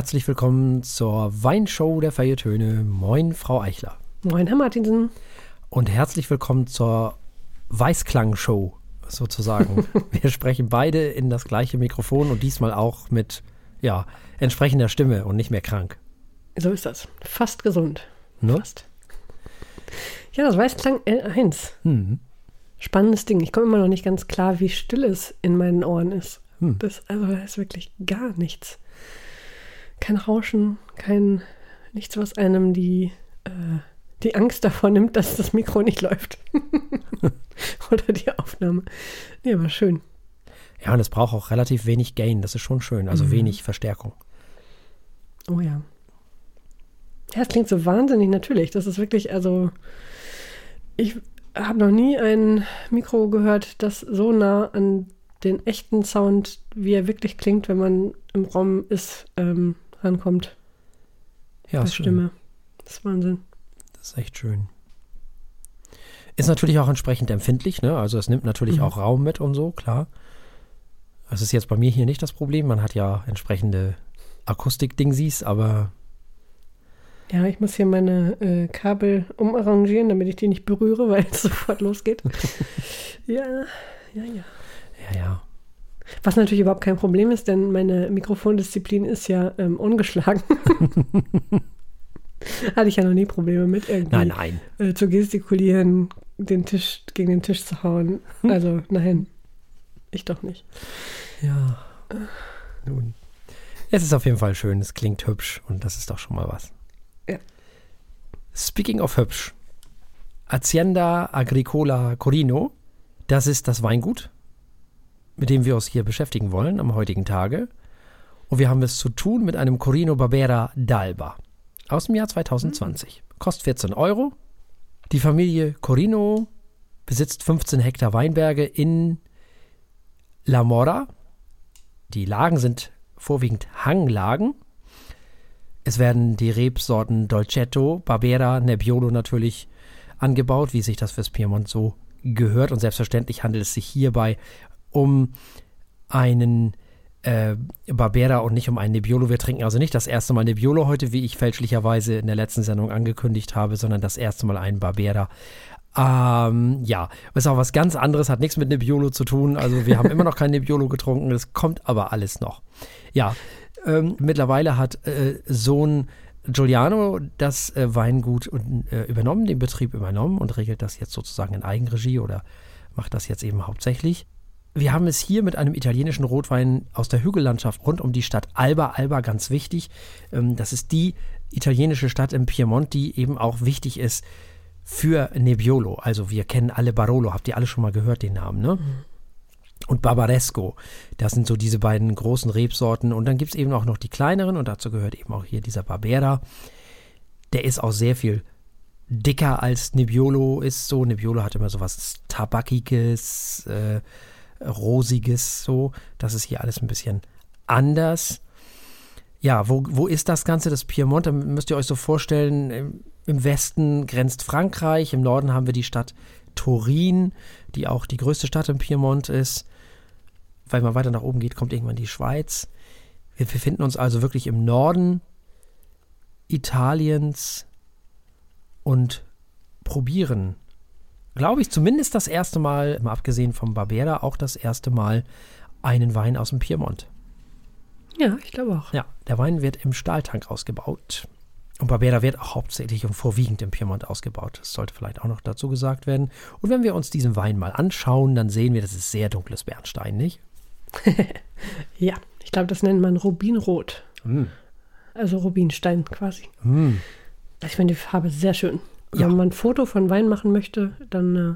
herzlich willkommen zur Weinshow der Feiertöne. Moin, Frau Eichler. Moin, Herr Martinsen. Und herzlich willkommen zur Weißklang-Show sozusagen. Wir sprechen beide in das gleiche Mikrofon und diesmal auch mit ja, entsprechender Stimme und nicht mehr krank. So ist das. Fast gesund. Ne? Fast. Ja, das Weißklang L1. Mhm. Spannendes Ding. Ich komme immer noch nicht ganz klar, wie still es in meinen Ohren ist. Hm. Das, also, da ist wirklich gar nichts. Kein Rauschen, kein nichts, was einem die, äh, die Angst davor nimmt, dass das Mikro nicht läuft. Oder die Aufnahme. Nee, aber schön. Ja, und es braucht auch relativ wenig Gain. Das ist schon schön. Also mhm. wenig Verstärkung. Oh ja. Ja, es klingt so wahnsinnig natürlich. Das ist wirklich, also ich habe noch nie ein Mikro gehört, das so nah an den echten Sound, wie er wirklich klingt, wenn man im Raum ist, ähm, rankommt. Ja, ist Stimme. Schön. Das ist Wahnsinn. Das ist echt schön. Ist natürlich auch entsprechend empfindlich, ne? Also es nimmt natürlich mhm. auch Raum mit und so, klar. Das ist jetzt bei mir hier nicht das Problem. Man hat ja entsprechende Akustik-Dingsies, aber. Ja, ich muss hier meine äh, Kabel umarrangieren, damit ich die nicht berühre, weil es sofort losgeht. ja, ja, ja. Ja, ja. Was natürlich überhaupt kein Problem ist, denn meine Mikrofondisziplin ist ja ähm, ungeschlagen. Hatte ich ja noch nie Probleme mit irgendwie. Nein, nein. Äh, zu gestikulieren, den Tisch gegen den Tisch zu hauen. Also, nein. Ich doch nicht. Ja. Nun. Es ist auf jeden Fall schön, es klingt hübsch und das ist doch schon mal was. Ja. Speaking of hübsch. Hacienda Agricola Corino, das ist das Weingut, mit dem wir uns hier beschäftigen wollen am heutigen Tage. Und wir haben es zu tun mit einem Corino Barbera d'Alba aus dem Jahr 2020. Mhm. Kostet 14 Euro. Die Familie Corino besitzt 15 Hektar Weinberge in La Mora. Die Lagen sind vorwiegend Hanglagen. Es werden die Rebsorten Dolcetto, Barbera, Nebbiolo natürlich angebaut, wie sich das fürs Piemont so gehört. Und selbstverständlich handelt es sich hierbei um einen äh, Barbera und nicht um einen Nebbiolo. Wir trinken also nicht das erste Mal Nebbiolo heute, wie ich fälschlicherweise in der letzten Sendung angekündigt habe, sondern das erste Mal einen Barbera. Ähm, ja, ist auch was ganz anderes, hat nichts mit Nebbiolo zu tun. Also wir haben immer noch kein Nebbiolo getrunken, es kommt aber alles noch. Ja, ähm, mittlerweile hat äh, Sohn Giuliano das äh, Weingut äh, übernommen, den Betrieb übernommen und regelt das jetzt sozusagen in Eigenregie oder macht das jetzt eben hauptsächlich. Wir haben es hier mit einem italienischen Rotwein aus der Hügellandschaft rund um die Stadt Alba. Alba ganz wichtig. Ähm, das ist die italienische Stadt im Piemont, die eben auch wichtig ist für Nebbiolo. Also wir kennen alle Barolo, habt ihr alle schon mal gehört den Namen, ne? Mhm. Und Barbaresco, das sind so diese beiden großen Rebsorten. Und dann gibt es eben auch noch die kleineren und dazu gehört eben auch hier dieser Barbera. Der ist auch sehr viel dicker als Nebbiolo ist so. Nebbiolo hat immer so was Tabakiges, äh, Rosiges so. Das ist hier alles ein bisschen anders. Ja, wo, wo ist das Ganze, das Piemont? Da müsst ihr euch so vorstellen, im Westen grenzt Frankreich, im Norden haben wir die Stadt Turin, die auch die größte Stadt im Piemont ist. Weil man weiter nach oben geht, kommt irgendwann die Schweiz. Wir befinden uns also wirklich im Norden Italiens und probieren, glaube ich, zumindest das erste Mal, mal abgesehen vom Barbera, auch das erste Mal einen Wein aus dem Piemont. Ja, ich glaube auch. Ja, der Wein wird im Stahltank ausgebaut. Und Barbera wird auch hauptsächlich und vorwiegend im Piemont ausgebaut. Das sollte vielleicht auch noch dazu gesagt werden. Und wenn wir uns diesen Wein mal anschauen, dann sehen wir, das ist sehr dunkles Bernstein, nicht? ja, ich glaube, das nennt man Rubinrot. Mm. Also Rubinstein quasi. Mm. Ich finde die Farbe sehr schön. Ja. Wenn man ein Foto von Wein machen möchte, dann äh,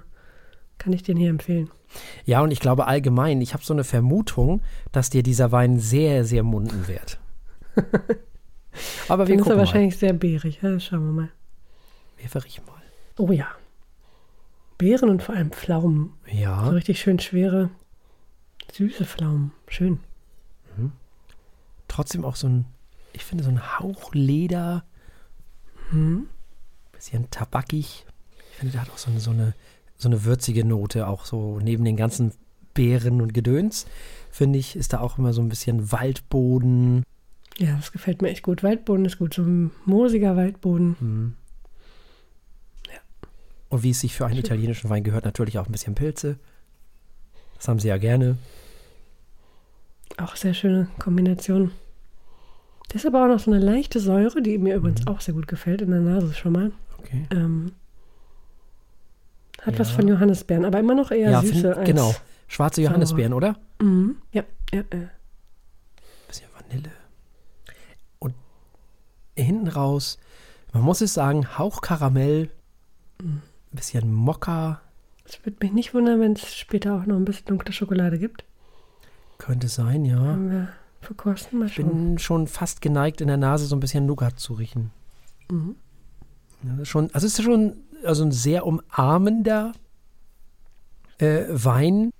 kann ich den hier empfehlen. Ja, und ich glaube allgemein, ich habe so eine Vermutung, dass dir dieser Wein sehr, sehr munden wird. Aber wir Dann ist er wahrscheinlich sehr beerig. Ja, schauen wir mal. Wir verriechen mal. Oh ja. Beeren und vor allem Pflaumen. Ja. So richtig schön schwere, süße Pflaumen. Schön. Mhm. Trotzdem auch so ein, ich finde, so ein Hauch Leder. Mhm. Bisschen tabakig. Ich finde, der hat auch so eine, so eine, so eine würzige Note, auch so neben den ganzen Beeren und Gedöns. Finde ich, ist da auch immer so ein bisschen Waldboden Ja, das gefällt mir echt gut. Waldboden ist gut, so ein moosiger Waldboden. Mhm. Ja. Und wie es sich für einen italienischen Wein gehört, natürlich auch ein bisschen Pilze. Das haben sie ja gerne. Auch sehr schöne Kombination. Das ist aber auch noch so eine leichte Säure, die mir übrigens mhm. auch sehr gut gefällt in der Nase schon mal. Okay. Ähm, hat ja. was von Johannisbeeren, aber immer noch eher ja, süße find, als Genau, schwarze Johannisbeeren, oder? Mhm. Ja, ja, ja. Bisschen Vanille. Und hinten raus, man muss es sagen, Hauch Karamell, mhm. bisschen Mokka. Es würde mich nicht wundern, wenn es später auch noch ein bisschen dunkle Schokolade gibt. Könnte sein, ja. Haben wir verkosten, mal Ich bin schon fast geneigt, in der Nase so ein bisschen Nougat zu riechen. Mhm. Ja, schon, also es ist schon also ein sehr umarmender äh, Wein.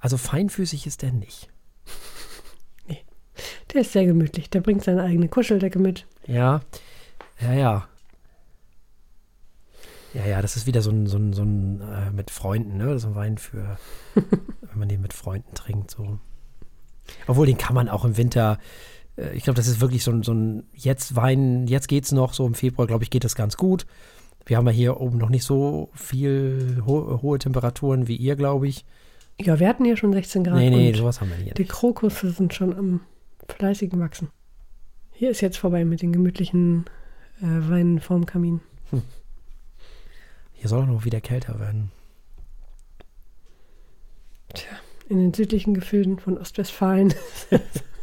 Also feinfüßig ist der nicht. Nee. Der ist sehr gemütlich. Der bringt seine eigene Kuscheldecke mit. Ja, ja, ja. Ja, ja, das ist wieder so ein, so ein, so ein äh, mit Freunden, ne? So ein Wein für, wenn man den mit Freunden trinkt, so. Obwohl, den kann man auch im Winter, ich glaube, das ist wirklich so ein, so ein, jetzt Wein, jetzt geht's noch, so im Februar, glaube ich, geht das ganz gut. Wir haben ja hier oben noch nicht so viel ho hohe Temperaturen wie ihr, glaube ich. Ja, wir hatten hier schon 16 Grad. Nee, nee, sowas haben wir hier. Die Krokusse sind schon am fleißigen Wachsen. Hier ist jetzt vorbei mit den gemütlichen äh, Weinen vorm Kamin. Hm. Hier soll auch noch wieder kälter werden. Tja, in den südlichen Gefilden von Ostwestfalen.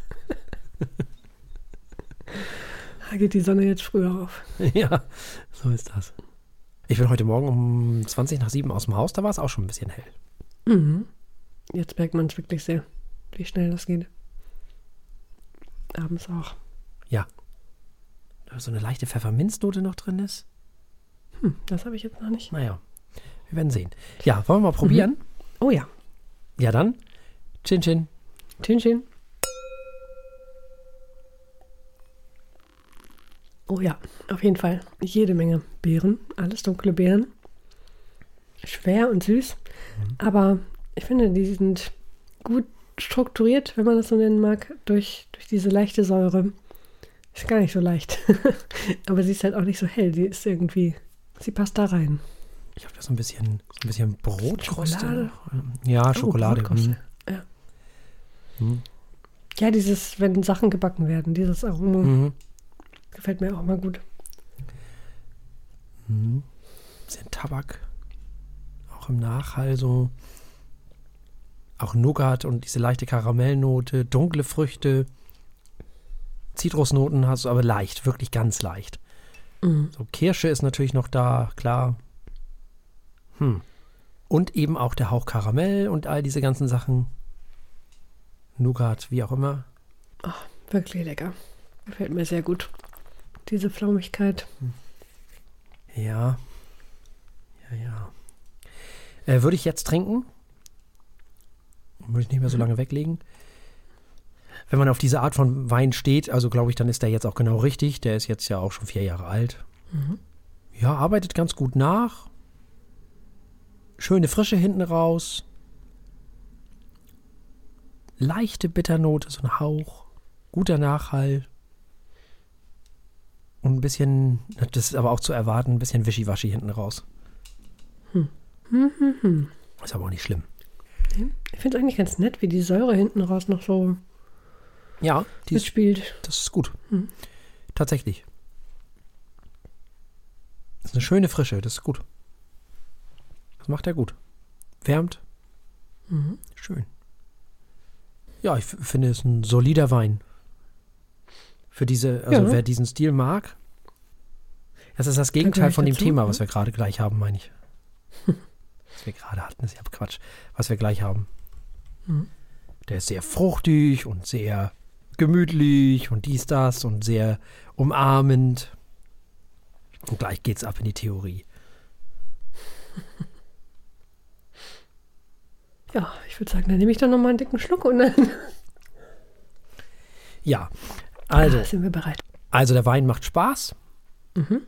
da geht die Sonne jetzt früher auf. Ja, so ist das. Ich bin heute Morgen um 20 nach 7 aus dem Haus, da war es auch schon ein bisschen hell. Mhm. Jetzt merkt man es wirklich sehr, wie schnell das geht. Abends auch. Ja. Da so eine leichte Pfefferminznote noch drin ist. Hm, das habe ich jetzt noch nicht. Naja, wir werden sehen. Ja, wollen wir mal probieren? Mhm. Oh ja. Ja, dann. Chin Chin. Chin Chin. Oh ja, auf jeden Fall. Jede Menge Beeren. Alles dunkle Beeren. Schwer und süß. Mhm. Aber ich finde, die sind gut strukturiert, wenn man das so nennen mag, durch, durch diese leichte Säure. Ist gar nicht so leicht. Aber sie ist halt auch nicht so hell. Die ist irgendwie, sie passt da rein. Ich habe da so ein bisschen, so ein bisschen Brotkruste. Schokolade. Ja, oh, Schokolade. Oh, hm. ja. Hm. ja, dieses, wenn Sachen gebacken werden, dieses Aroma. Mhm. Gefällt mir auch mal gut. Mhm. Bisschen Tabak. Auch im Nachhall so. Auch Nougat und diese leichte Karamellnote, dunkle Früchte. Zitrusnoten hast du aber leicht, wirklich ganz leicht. Mhm. So, Kirsche ist natürlich noch da, klar. Hm. Und eben auch der Hauch Karamell und all diese ganzen Sachen. Nougat, wie auch immer. Oh, wirklich lecker. Gefällt mir sehr gut diese Flaumigkeit. Ja. Ja, ja. Äh, würde ich jetzt trinken? Würde ich nicht mehr so lange weglegen. Wenn man auf diese Art von Wein steht, also glaube ich, dann ist der jetzt auch genau richtig. Der ist jetzt ja auch schon vier Jahre alt. Mhm. Ja, arbeitet ganz gut nach. Schöne Frische hinten raus. Leichte Bitternote, so ein Hauch. Guter Nachhall. Und ein bisschen, das ist aber auch zu erwarten, ein bisschen Wischiwaschi hinten raus. Hm. Hm, hm, hm. Ist aber auch nicht schlimm. Ich finde es eigentlich ganz nett, wie die Säure hinten raus noch so ja, die mitspielt. Das ist gut. Hm. Tatsächlich. Das ist eine schöne Frische, das ist gut. Das macht er gut. Wärmt. Mhm. Schön. Ja, ich finde es ein solider Wein. Für diese, also ja. wer diesen Stil mag, das ist das Gegenteil von dem dazu, Thema, was wir gerade gleich haben, meine ich. was wir gerade hatten, ist ja Quatsch, was wir gleich haben. Mhm. Der ist sehr fruchtig und sehr gemütlich und dies, das und sehr umarmend. Und gleich geht's ab in die Theorie. Ja, ich würde sagen, dann nehme ich doch noch mal einen dicken Schluck und dann. Ja, also, ah, sind wir bereit. Also der Wein macht Spaß. Mhm.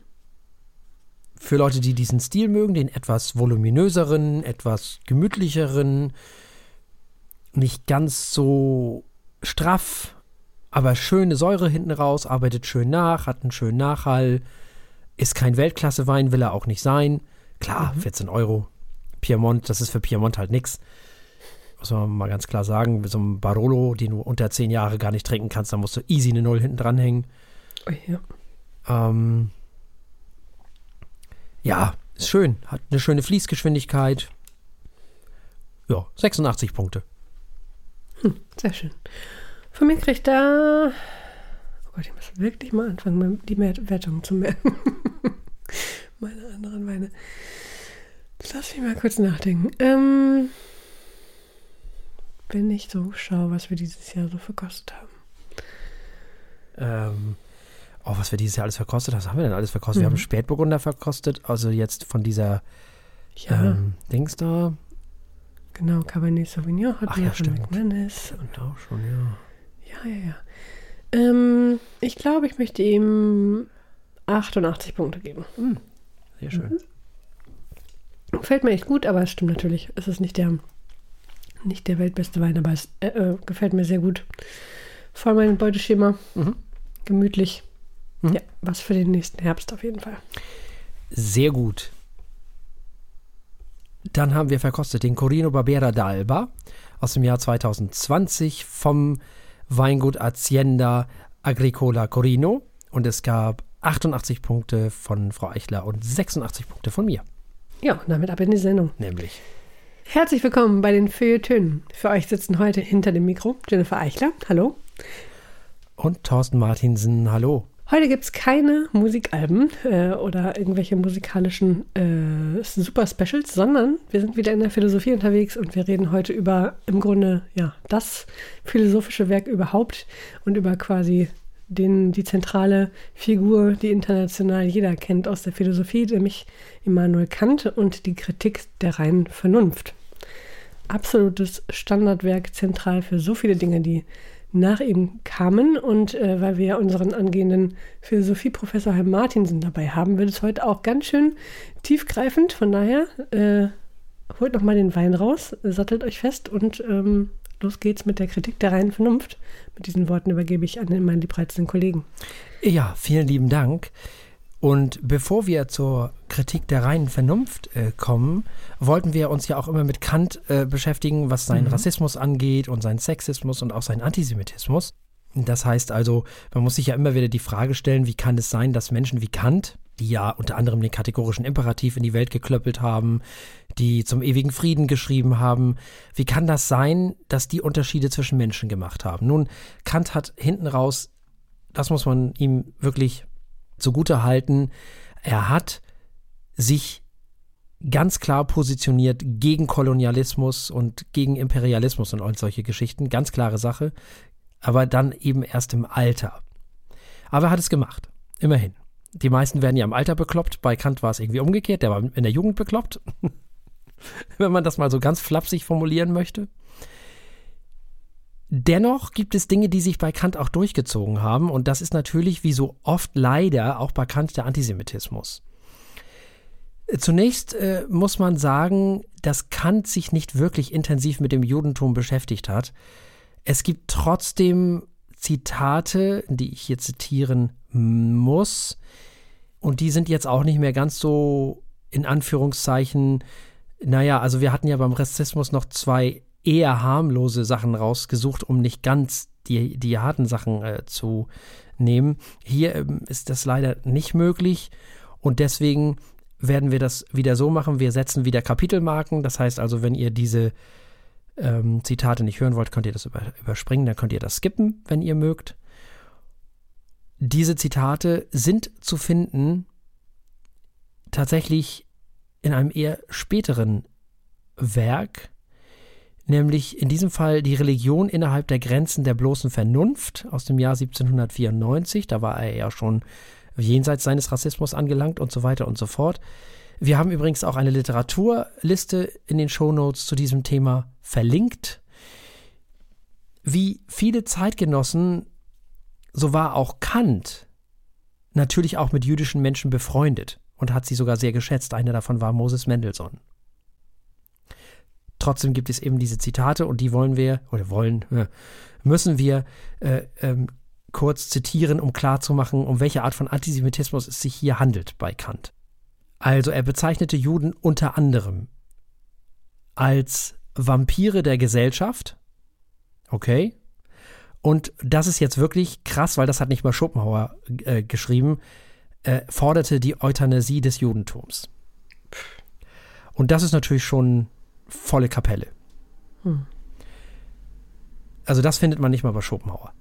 Für Leute, die diesen Stil mögen, den etwas voluminöseren, etwas gemütlicheren, nicht ganz so straff, Aber schöne Säure hinten raus, arbeitet schön nach, hat einen schönen Nachhall, ist kein Weltklasse-Wein, will er auch nicht sein. Klar, mhm. 14 Euro. Piemont, das ist für Piemont halt nichts. Muss man mal ganz klar sagen. Mit so einem Barolo, den du unter 10 Jahre gar nicht trinken kannst, da musst du easy eine Null hinten dranhängen. Oh, ja. Ähm, ja, ist schön. Hat eine schöne Fließgeschwindigkeit. Ja, 86 Punkte. Hm, sehr schön. Von mir kriegt er. Oh Gott, ich muss wirklich mal anfangen, die Wertung zu merken. Meine anderen Weine. Lass mich mal kurz nachdenken. Ähm, wenn ich so schaue, was wir dieses Jahr so verkostet haben. Ähm, oh, was wir dieses Jahr alles verkostet haben. Was haben wir denn alles verkostet? Mhm. Wir haben Spätburgunder verkostet, also jetzt von dieser ja. ähm, Dings da. Genau, Cabernet Sauvignon hatten Ach, wir ja, von McManus. Und auch schon, ja. Ja, ja, ja. Ähm, ich glaube, ich möchte ihm 88 Punkte geben. Mhm. Sehr schön. Mhm. Gefällt mir echt gut, aber es stimmt natürlich. Es ist nicht der, nicht der weltbeste Wein, aber es äh, äh, gefällt mir sehr gut. Voll mein Beuteschema. Mhm. Gemütlich. Mhm. Ja, was für den nächsten Herbst auf jeden Fall. Sehr gut. Dann haben wir verkostet den Corino Barbera d'Alba aus dem Jahr 2020 vom Weingut Hacienda Agricola Corino. Und es gab 88 Punkte von Frau Eichler und 86 Punkte von mir. Ja, und damit ab in die Sendung. Nämlich. Herzlich willkommen bei den Feuilletönen. Für euch sitzen heute hinter dem Mikro Jennifer Eichler. Hallo. Und Thorsten Martinsen. Hallo. Heute gibt es keine Musikalben äh, oder irgendwelche musikalischen äh, Super-Specials, sondern wir sind wieder in der Philosophie unterwegs und wir reden heute über im Grunde ja das philosophische Werk überhaupt und über quasi den, die zentrale Figur, die international jeder kennt aus der Philosophie, nämlich Immanuel Kant und die Kritik der reinen Vernunft. Absolutes Standardwerk, zentral für so viele Dinge, die nach ihm kamen. Und äh, weil wir unseren angehenden Philosophieprofessor Herrn Martinsen dabei haben, wird es heute auch ganz schön tiefgreifend. Von daher äh, holt nochmal den Wein raus, sattelt euch fest und ähm, los geht's mit der Kritik der reinen Vernunft. Mit diesen Worten übergebe ich an meinen liebreizenden Kollegen. Ja, vielen lieben Dank. Und bevor wir zur Kritik der reinen Vernunft äh, kommen, wollten wir uns ja auch immer mit Kant äh, beschäftigen, was seinen mhm. Rassismus angeht und seinen Sexismus und auch seinen Antisemitismus. Das heißt also, man muss sich ja immer wieder die Frage stellen, wie kann es sein, dass Menschen wie Kant, die ja unter anderem den kategorischen Imperativ in die Welt geklöppelt haben, die zum ewigen Frieden geschrieben haben, wie kann das sein, dass die Unterschiede zwischen Menschen gemacht haben? Nun, Kant hat hinten raus, das muss man ihm wirklich zugute halten, er hat sich ganz klar positioniert gegen Kolonialismus und gegen Imperialismus und all solche Geschichten. Ganz klare Sache. Aber dann eben erst im Alter. Aber er hat es gemacht. Immerhin. Die meisten werden ja im Alter bekloppt. Bei Kant war es irgendwie umgekehrt. Der war in der Jugend bekloppt. Wenn man das mal so ganz flapsig formulieren möchte. Dennoch gibt es Dinge, die sich bei Kant auch durchgezogen haben, und das ist natürlich wie so oft leider auch bei Kant der Antisemitismus. Zunächst äh, muss man sagen, dass Kant sich nicht wirklich intensiv mit dem Judentum beschäftigt hat. Es gibt trotzdem Zitate, die ich hier zitieren muss, und die sind jetzt auch nicht mehr ganz so in Anführungszeichen, naja, also wir hatten ja beim Rassismus noch zwei eher harmlose Sachen rausgesucht, um nicht ganz die, die harten Sachen äh, zu nehmen. Hier ähm, ist das leider nicht möglich und deswegen werden wir das wieder so machen. Wir setzen wieder Kapitelmarken. Das heißt also, wenn ihr diese ähm, Zitate nicht hören wollt, könnt ihr das über, überspringen, dann könnt ihr das skippen, wenn ihr mögt. Diese Zitate sind zu finden tatsächlich in einem eher späteren Werk, nämlich in diesem Fall die Religion innerhalb der Grenzen der bloßen Vernunft aus dem Jahr 1794. Da war er ja schon jenseits seines Rassismus angelangt und so weiter und so fort. Wir haben übrigens auch eine Literaturliste in den Shownotes zu diesem Thema verlinkt. Wie viele Zeitgenossen, so war auch Kant natürlich auch mit jüdischen Menschen befreundet und hat sie sogar sehr geschätzt. Einer davon war Moses Mendelssohn. Trotzdem gibt es eben diese Zitate und die wollen wir, oder wollen, müssen wir äh, ähm, kurz zitieren, um klarzumachen, um welche Art von Antisemitismus es sich hier handelt bei Kant. Also er bezeichnete Juden unter anderem als Vampire der Gesellschaft. Okay. Und das ist jetzt wirklich krass, weil das hat nicht mal Schopenhauer äh, geschrieben, äh, forderte die Euthanasie des Judentums. Und das ist natürlich schon volle Kapelle. Hm. Also das findet man nicht mal bei Schopenhauer.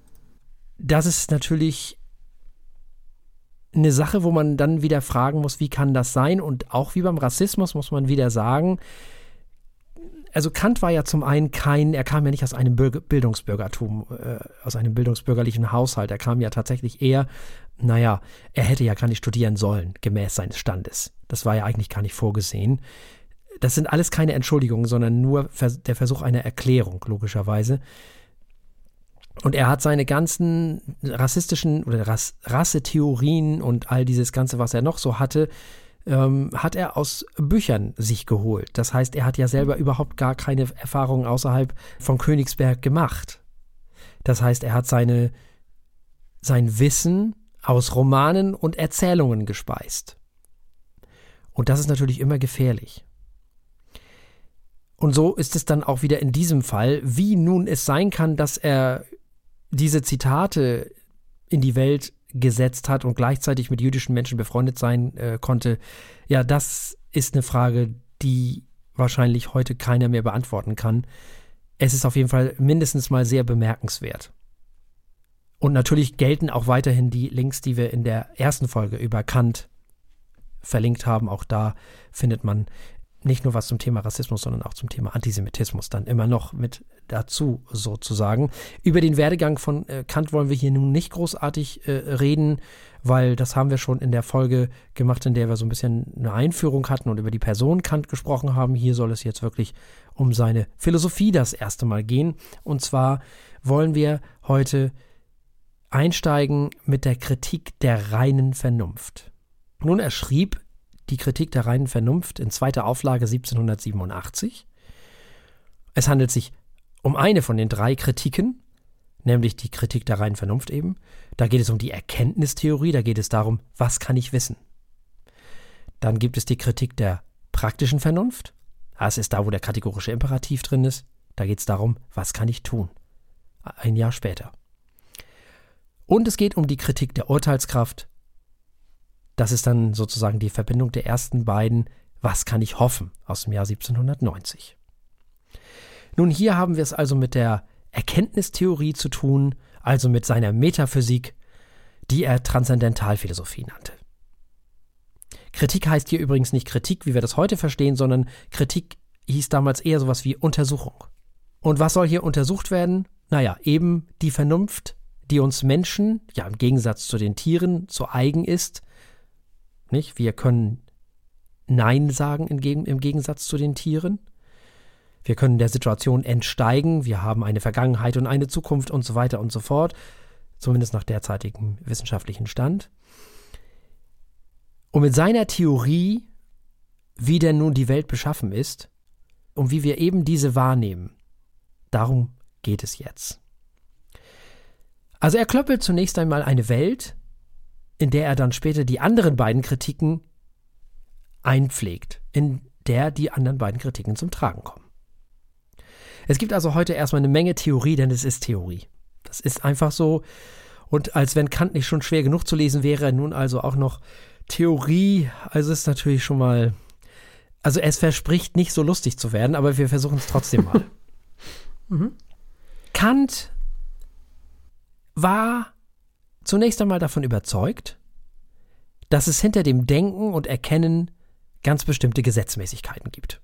Das ist natürlich eine Sache, wo man dann wieder fragen muss, wie kann das sein? Und auch wie beim Rassismus muss man wieder sagen, also Kant war ja zum einen kein, er kam ja nicht aus einem Bildungsbürgertum, äh, aus einem bildungsbürgerlichen Haushalt. Er kam ja tatsächlich eher, naja, er hätte ja gar nicht studieren sollen, gemäß seines Standes. Das war ja eigentlich gar nicht vorgesehen. Das sind alles keine Entschuldigungen, sondern nur der Versuch einer Erklärung, logischerweise. Und er hat seine ganzen rassistischen oder Rass Rassetheorien und all dieses Ganze, was er noch so hatte, ähm, hat er aus Büchern sich geholt. Das heißt, er hat ja selber überhaupt gar keine Erfahrungen außerhalb von Königsberg gemacht. Das heißt, er hat seine, sein Wissen aus Romanen und Erzählungen gespeist. Und das ist natürlich immer gefährlich. Und so ist es dann auch wieder in diesem Fall, wie nun es sein kann, dass er diese Zitate in die Welt gesetzt hat und gleichzeitig mit jüdischen Menschen befreundet sein äh, konnte, ja, das ist eine Frage, die wahrscheinlich heute keiner mehr beantworten kann. Es ist auf jeden Fall mindestens mal sehr bemerkenswert. Und natürlich gelten auch weiterhin die Links, die wir in der ersten Folge über Kant verlinkt haben. Auch da findet man nicht nur was zum Thema Rassismus, sondern auch zum Thema Antisemitismus dann immer noch mit dazu sozusagen. Über den Werdegang von äh, Kant wollen wir hier nun nicht großartig äh, reden, weil das haben wir schon in der Folge gemacht, in der wir so ein bisschen eine Einführung hatten und über die Person Kant gesprochen haben. Hier soll es jetzt wirklich um seine Philosophie das erste Mal gehen. Und zwar wollen wir heute einsteigen mit der Kritik der reinen Vernunft. Nun, er schrieb die Kritik der reinen Vernunft in zweiter Auflage 1787. Es handelt sich um eine von den drei Kritiken, nämlich die Kritik der reinen Vernunft eben. Da geht es um die Erkenntnistheorie, da geht es darum, was kann ich wissen. Dann gibt es die Kritik der praktischen Vernunft. Das ist da, wo der kategorische Imperativ drin ist. Da geht es darum, was kann ich tun. Ein Jahr später. Und es geht um die Kritik der Urteilskraft, das ist dann sozusagen die Verbindung der ersten beiden Was kann ich hoffen aus dem Jahr 1790. Nun, hier haben wir es also mit der Erkenntnistheorie zu tun, also mit seiner Metaphysik, die er Transzendentalphilosophie nannte. Kritik heißt hier übrigens nicht Kritik, wie wir das heute verstehen, sondern Kritik hieß damals eher sowas wie Untersuchung. Und was soll hier untersucht werden? Naja, eben die Vernunft, die uns Menschen, ja im Gegensatz zu den Tieren, zu eigen ist, nicht? Wir können Nein sagen im Gegensatz zu den Tieren. Wir können der Situation entsteigen. Wir haben eine Vergangenheit und eine Zukunft und so weiter und so fort. Zumindest nach derzeitigem wissenschaftlichen Stand. Und mit seiner Theorie, wie denn nun die Welt beschaffen ist und wie wir eben diese wahrnehmen, darum geht es jetzt. Also er klöppelt zunächst einmal eine Welt, in der er dann später die anderen beiden Kritiken einpflegt, in der die anderen beiden Kritiken zum Tragen kommen. Es gibt also heute erstmal eine Menge Theorie, denn es ist Theorie. Das ist einfach so. Und als wenn Kant nicht schon schwer genug zu lesen wäre, nun also auch noch Theorie. Also ist natürlich schon mal. Also es verspricht nicht so lustig zu werden, aber wir versuchen es trotzdem mal. mhm. Kant war zunächst einmal davon überzeugt, dass es hinter dem Denken und Erkennen ganz bestimmte Gesetzmäßigkeiten gibt.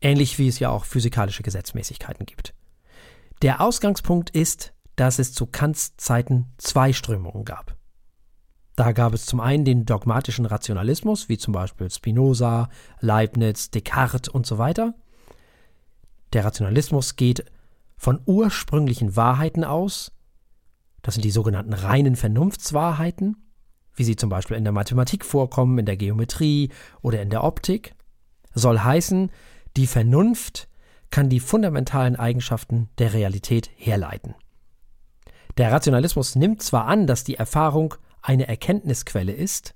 Ähnlich wie es ja auch physikalische Gesetzmäßigkeiten gibt. Der Ausgangspunkt ist, dass es zu Kants Zeiten zwei Strömungen gab. Da gab es zum einen den dogmatischen Rationalismus, wie zum Beispiel Spinoza, Leibniz, Descartes und so weiter. Der Rationalismus geht von ursprünglichen Wahrheiten aus, das sind die sogenannten reinen Vernunftswahrheiten, wie sie zum Beispiel in der Mathematik vorkommen, in der Geometrie oder in der Optik. Soll heißen, die Vernunft kann die fundamentalen Eigenschaften der Realität herleiten. Der Rationalismus nimmt zwar an, dass die Erfahrung eine Erkenntnisquelle ist,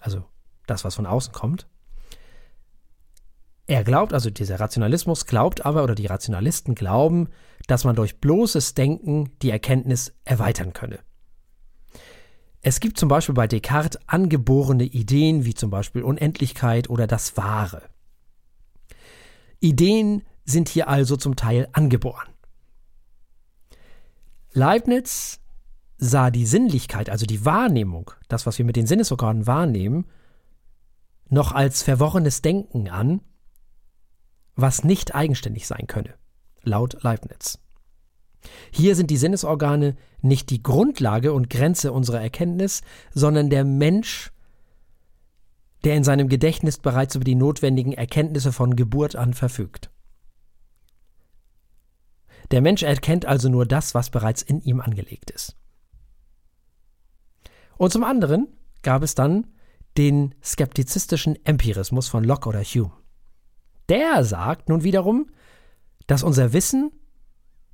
also das, was von außen kommt. Er glaubt, also dieser Rationalismus glaubt aber, oder die Rationalisten glauben, dass man durch bloßes Denken die Erkenntnis erweitern könne. Es gibt zum Beispiel bei Descartes angeborene Ideen wie zum Beispiel Unendlichkeit oder das Wahre. Ideen sind hier also zum Teil angeboren. Leibniz sah die Sinnlichkeit, also die Wahrnehmung, das, was wir mit den Sinnesorganen wahrnehmen, noch als verworrenes Denken an, was nicht eigenständig sein könne, laut Leibniz. Hier sind die Sinnesorgane nicht die Grundlage und Grenze unserer Erkenntnis, sondern der Mensch, der in seinem Gedächtnis bereits über die notwendigen Erkenntnisse von Geburt an verfügt. Der Mensch erkennt also nur das, was bereits in ihm angelegt ist. Und zum anderen gab es dann den skeptizistischen Empirismus von Locke oder Hume. Der sagt nun wiederum, dass unser Wissen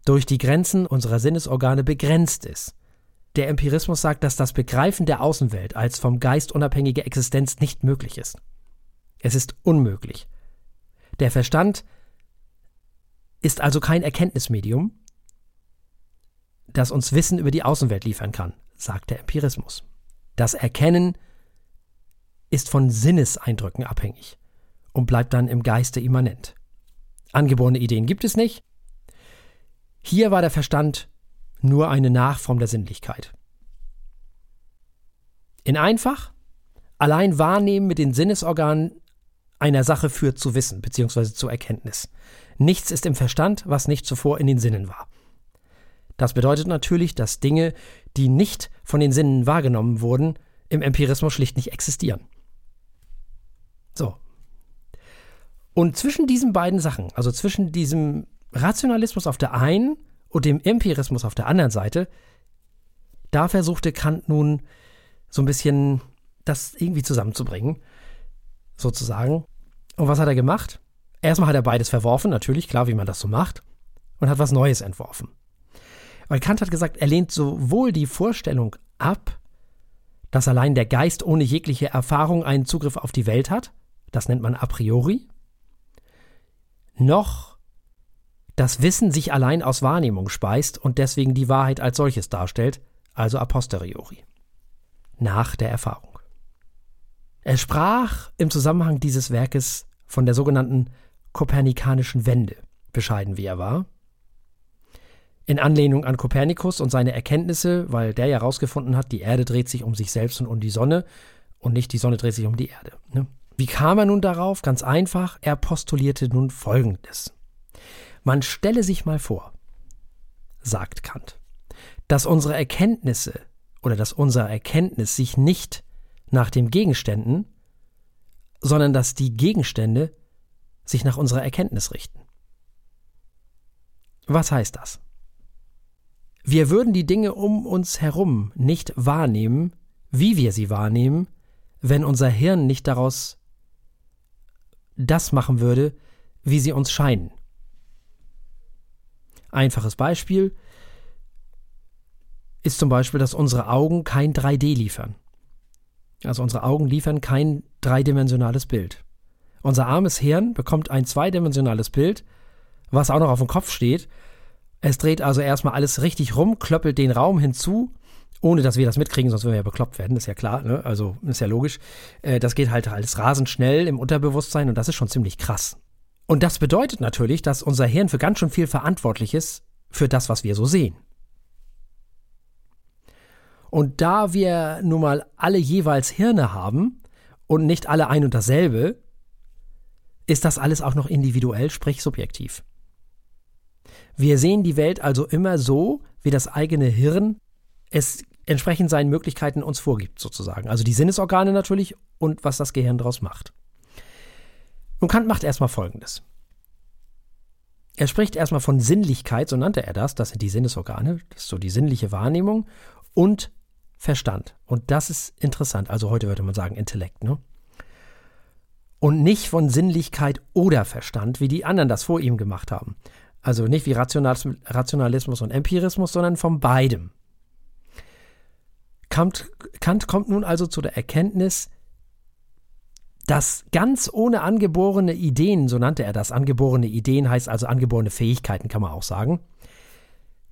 durch die Grenzen unserer Sinnesorgane begrenzt ist. Der Empirismus sagt, dass das Begreifen der Außenwelt als vom Geist unabhängige Existenz nicht möglich ist. Es ist unmöglich. Der Verstand ist also kein Erkenntnismedium, das uns Wissen über die Außenwelt liefern kann, sagt der Empirismus. Das Erkennen ist von Sinneseindrücken abhängig und bleibt dann im Geiste immanent. Angeborene Ideen gibt es nicht, hier war der Verstand nur eine Nachform der Sinnlichkeit. In einfach, allein Wahrnehmen mit den Sinnesorganen einer Sache führt zu Wissen bzw. zu Erkenntnis. Nichts ist im Verstand, was nicht zuvor in den Sinnen war. Das bedeutet natürlich, dass Dinge, die nicht von den Sinnen wahrgenommen wurden, im Empirismus schlicht nicht existieren. So. Und zwischen diesen beiden Sachen, also zwischen diesem Rationalismus auf der einen und dem Empirismus auf der anderen Seite, da versuchte Kant nun so ein bisschen das irgendwie zusammenzubringen, sozusagen. Und was hat er gemacht? Erstmal hat er beides verworfen, natürlich, klar, wie man das so macht, und hat was Neues entworfen. Weil Kant hat gesagt, er lehnt sowohl die Vorstellung ab, dass allein der Geist ohne jegliche Erfahrung einen Zugriff auf die Welt hat, das nennt man a priori, noch das Wissen sich allein aus Wahrnehmung speist und deswegen die Wahrheit als solches darstellt, also a posteriori, nach der Erfahrung. Er sprach im Zusammenhang dieses Werkes von der sogenannten kopernikanischen Wende, bescheiden wie er war, in Anlehnung an Kopernikus und seine Erkenntnisse, weil der ja herausgefunden hat, die Erde dreht sich um sich selbst und um die Sonne und nicht die Sonne dreht sich um die Erde. Ne? Wie kam er nun darauf? Ganz einfach, er postulierte nun Folgendes. Man stelle sich mal vor, sagt Kant, dass unsere Erkenntnisse oder dass unsere Erkenntnis sich nicht nach den Gegenständen, sondern dass die Gegenstände sich nach unserer Erkenntnis richten. Was heißt das? Wir würden die Dinge um uns herum nicht wahrnehmen, wie wir sie wahrnehmen, wenn unser Hirn nicht daraus das machen würde, wie sie uns scheinen. Einfaches Beispiel ist zum Beispiel, dass unsere Augen kein 3D liefern. Also unsere Augen liefern kein dreidimensionales Bild. Unser armes Hirn bekommt ein zweidimensionales Bild, was auch noch auf dem Kopf steht. Es dreht also erstmal alles richtig rum, klöppelt den Raum hinzu, ohne dass wir das mitkriegen, sonst würden wir ja bekloppt werden, ist ja klar, ne? also ist ja logisch. Äh, das geht halt alles rasend schnell im Unterbewusstsein und das ist schon ziemlich krass. Und das bedeutet natürlich, dass unser Hirn für ganz schön viel verantwortlich ist für das, was wir so sehen. Und da wir nun mal alle jeweils Hirne haben und nicht alle ein und dasselbe, ist das alles auch noch individuell, sprich subjektiv. Wir sehen die Welt also immer so, wie das eigene Hirn es entsprechend seinen Möglichkeiten uns vorgibt, sozusagen. Also die Sinnesorgane natürlich und was das Gehirn daraus macht. Und Kant macht erstmal Folgendes. Er spricht erstmal von Sinnlichkeit, so nannte er das, das sind die Sinnesorgane, das ist so die sinnliche Wahrnehmung und Verstand. Und das ist interessant, also heute würde man sagen Intellekt, ne? Und nicht von Sinnlichkeit oder Verstand, wie die anderen das vor ihm gemacht haben. Also nicht wie Rationalismus und Empirismus, sondern von beidem. Kant, Kant kommt nun also zu der Erkenntnis, dass ganz ohne angeborene Ideen, so nannte er das, angeborene Ideen heißt also angeborene Fähigkeiten, kann man auch sagen,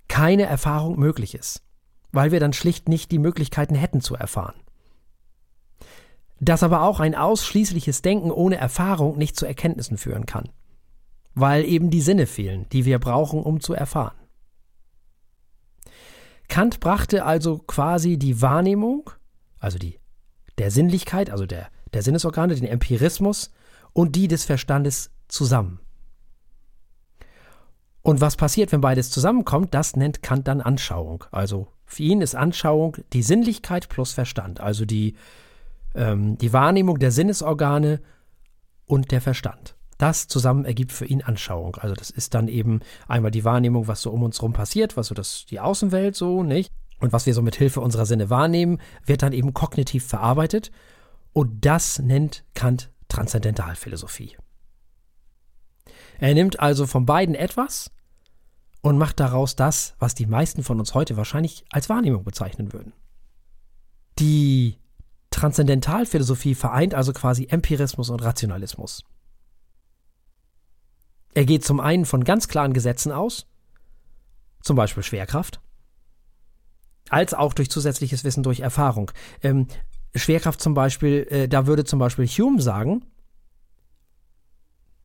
keine Erfahrung möglich ist, weil wir dann schlicht nicht die Möglichkeiten hätten zu erfahren. Dass aber auch ein ausschließliches Denken ohne Erfahrung nicht zu Erkenntnissen führen kann, weil eben die Sinne fehlen, die wir brauchen, um zu erfahren. Kant brachte also quasi die Wahrnehmung, also die der Sinnlichkeit, also der, der Sinnesorgane, den Empirismus und die des Verstandes zusammen. Und was passiert, wenn beides zusammenkommt, das nennt Kant dann Anschauung. Also für ihn ist Anschauung die Sinnlichkeit plus Verstand, also die, ähm, die Wahrnehmung der Sinnesorgane und der Verstand. Das zusammen ergibt für ihn Anschauung. Also das ist dann eben einmal die Wahrnehmung, was so um uns herum passiert, was so das, die Außenwelt so, nicht? Und was wir so mit Hilfe unserer Sinne wahrnehmen, wird dann eben kognitiv verarbeitet. Und das nennt Kant Transzendentalphilosophie. Er nimmt also von beiden etwas und macht daraus das, was die meisten von uns heute wahrscheinlich als Wahrnehmung bezeichnen würden. Die Transzendentalphilosophie vereint also quasi Empirismus und Rationalismus. Er geht zum einen von ganz klaren Gesetzen aus, zum Beispiel Schwerkraft, als auch durch zusätzliches Wissen durch Erfahrung. Ähm, Schwerkraft zum Beispiel, äh, da würde zum Beispiel Hume sagen,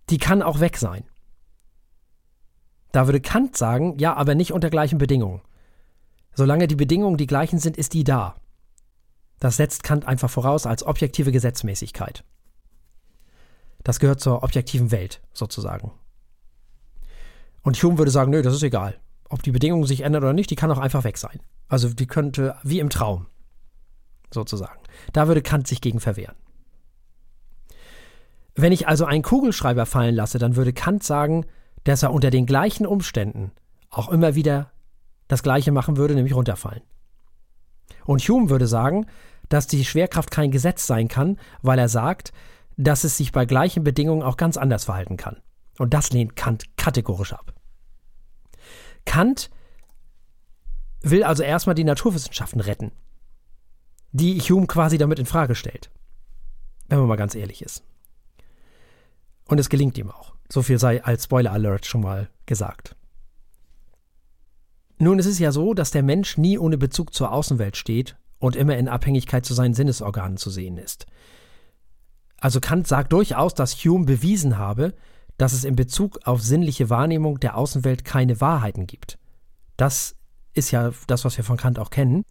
die kann auch weg sein. Da würde Kant sagen, ja, aber nicht unter gleichen Bedingungen. Solange die Bedingungen die gleichen sind, ist die da. Das setzt Kant einfach voraus als objektive Gesetzmäßigkeit. Das gehört zur objektiven Welt, sozusagen. Und Hume würde sagen, nö, das ist egal. Ob die Bedingungen sich ändern oder nicht, die kann auch einfach weg sein. Also die könnte, wie im Traum, sozusagen. Da würde Kant sich gegen verwehren. Wenn ich also einen Kugelschreiber fallen lasse, dann würde Kant sagen, dass er unter den gleichen Umständen auch immer wieder das Gleiche machen würde, nämlich runterfallen. Und Hume würde sagen, dass die Schwerkraft kein Gesetz sein kann, weil er sagt, dass es sich bei gleichen Bedingungen auch ganz anders verhalten kann. Und das lehnt Kant kategorisch ab. Kant will also erstmal die Naturwissenschaften retten, die Hume quasi damit in Frage stellt. Wenn man mal ganz ehrlich ist. Und es gelingt ihm auch. So viel sei als Spoiler Alert schon mal gesagt. Nun, es ist ja so, dass der Mensch nie ohne Bezug zur Außenwelt steht und immer in Abhängigkeit zu seinen Sinnesorganen zu sehen ist. Also Kant sagt durchaus, dass Hume bewiesen habe, dass es in Bezug auf sinnliche Wahrnehmung der Außenwelt keine Wahrheiten gibt. Das ist ja das, was wir von Kant auch kennen.